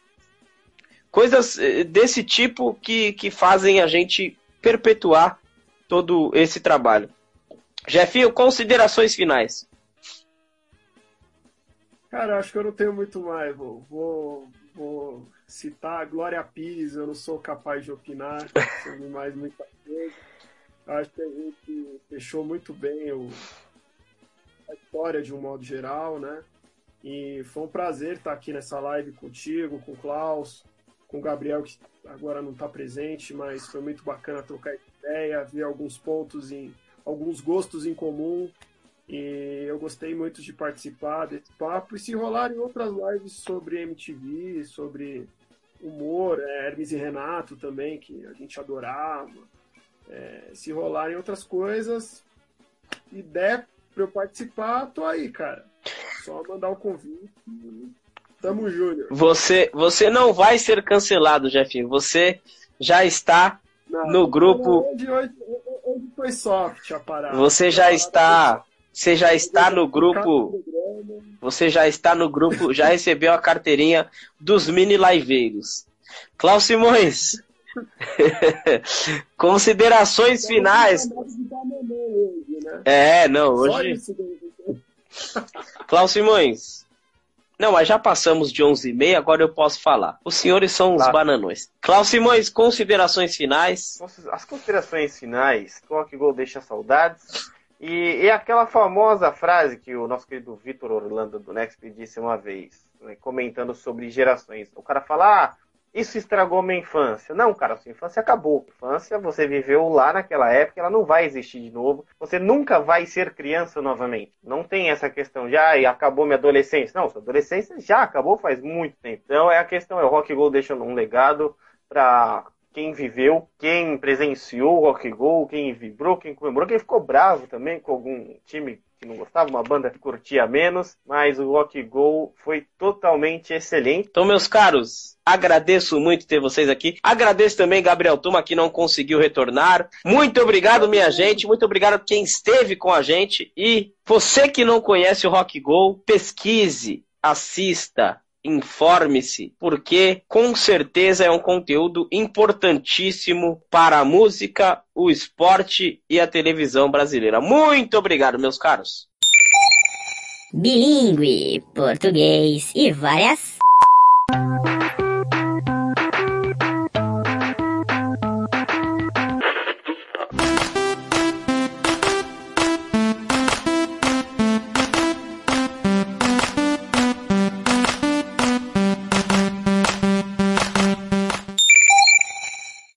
S2: Coisas eh, desse tipo que, que fazem a gente perpetuar todo esse trabalho. Jefinho, considerações finais.
S5: Cara, acho que eu não tenho muito mais. Vou, vou, vou citar a Glória Pires, eu não sou capaz de opinar *laughs* sobre mais muita coisa. Acho que a gente fechou muito bem o, a história de um modo geral, né? E foi um prazer estar aqui nessa live contigo, com o Klaus, com o Gabriel, que agora não está presente, mas foi muito bacana trocar ideia, ver alguns pontos em alguns gostos em comum. E eu gostei muito de participar desse papo. E se rolarem outras lives sobre MTV, sobre humor, é, Hermes e Renato também, que a gente adorava. É, se rolarem outras coisas der para eu participar, tô aí, cara. Só mandar o convite. Tamo Júnior.
S2: Você, você não vai ser cancelado, Jefinho. Você já está não, no grupo.
S5: Hoje, hoje, hoje, foi soft a parada.
S2: Você já está. Você já está no grupo. Você já está no grupo. Já recebeu a carteirinha dos mini liveiros. Klaus Simões. *laughs* Considerações finais. É, não, hoje. Klaus Simões. Não, mas já passamos de 11h30, agora eu posso falar. Os senhores são os claro. bananões. Klaus Simões, considerações finais?
S3: As considerações finais, Clock Gol deixa saudades. E é aquela famosa frase que o nosso querido Vitor Orlando do Next disse uma vez, né, comentando sobre gerações. O cara fala, ah, isso estragou minha infância. Não, cara, sua infância acabou. Infância, você viveu lá naquela época, ela não vai existir de novo. Você nunca vai ser criança novamente. Não tem essa questão de, ah, acabou minha adolescência. Não, sua adolescência já acabou faz muito tempo. Então é a questão, é o Rock Go deixando um legado para quem viveu, quem presenciou o Rock Go, quem vibrou, quem comemorou, quem ficou bravo também com algum time que não gostava, uma banda que curtia menos, mas o Rock Go foi totalmente excelente.
S2: Então, meus caros, agradeço muito ter vocês aqui. Agradeço também Gabriel Tuma, que não conseguiu retornar. Muito obrigado, minha gente. Muito obrigado a quem esteve com a gente. E você que não conhece o Rock Go, pesquise, assista, informe-se, porque com certeza é um conteúdo importantíssimo para a música, o esporte e a televisão brasileira. Muito obrigado, meus caros.
S1: Bilingue, português e várias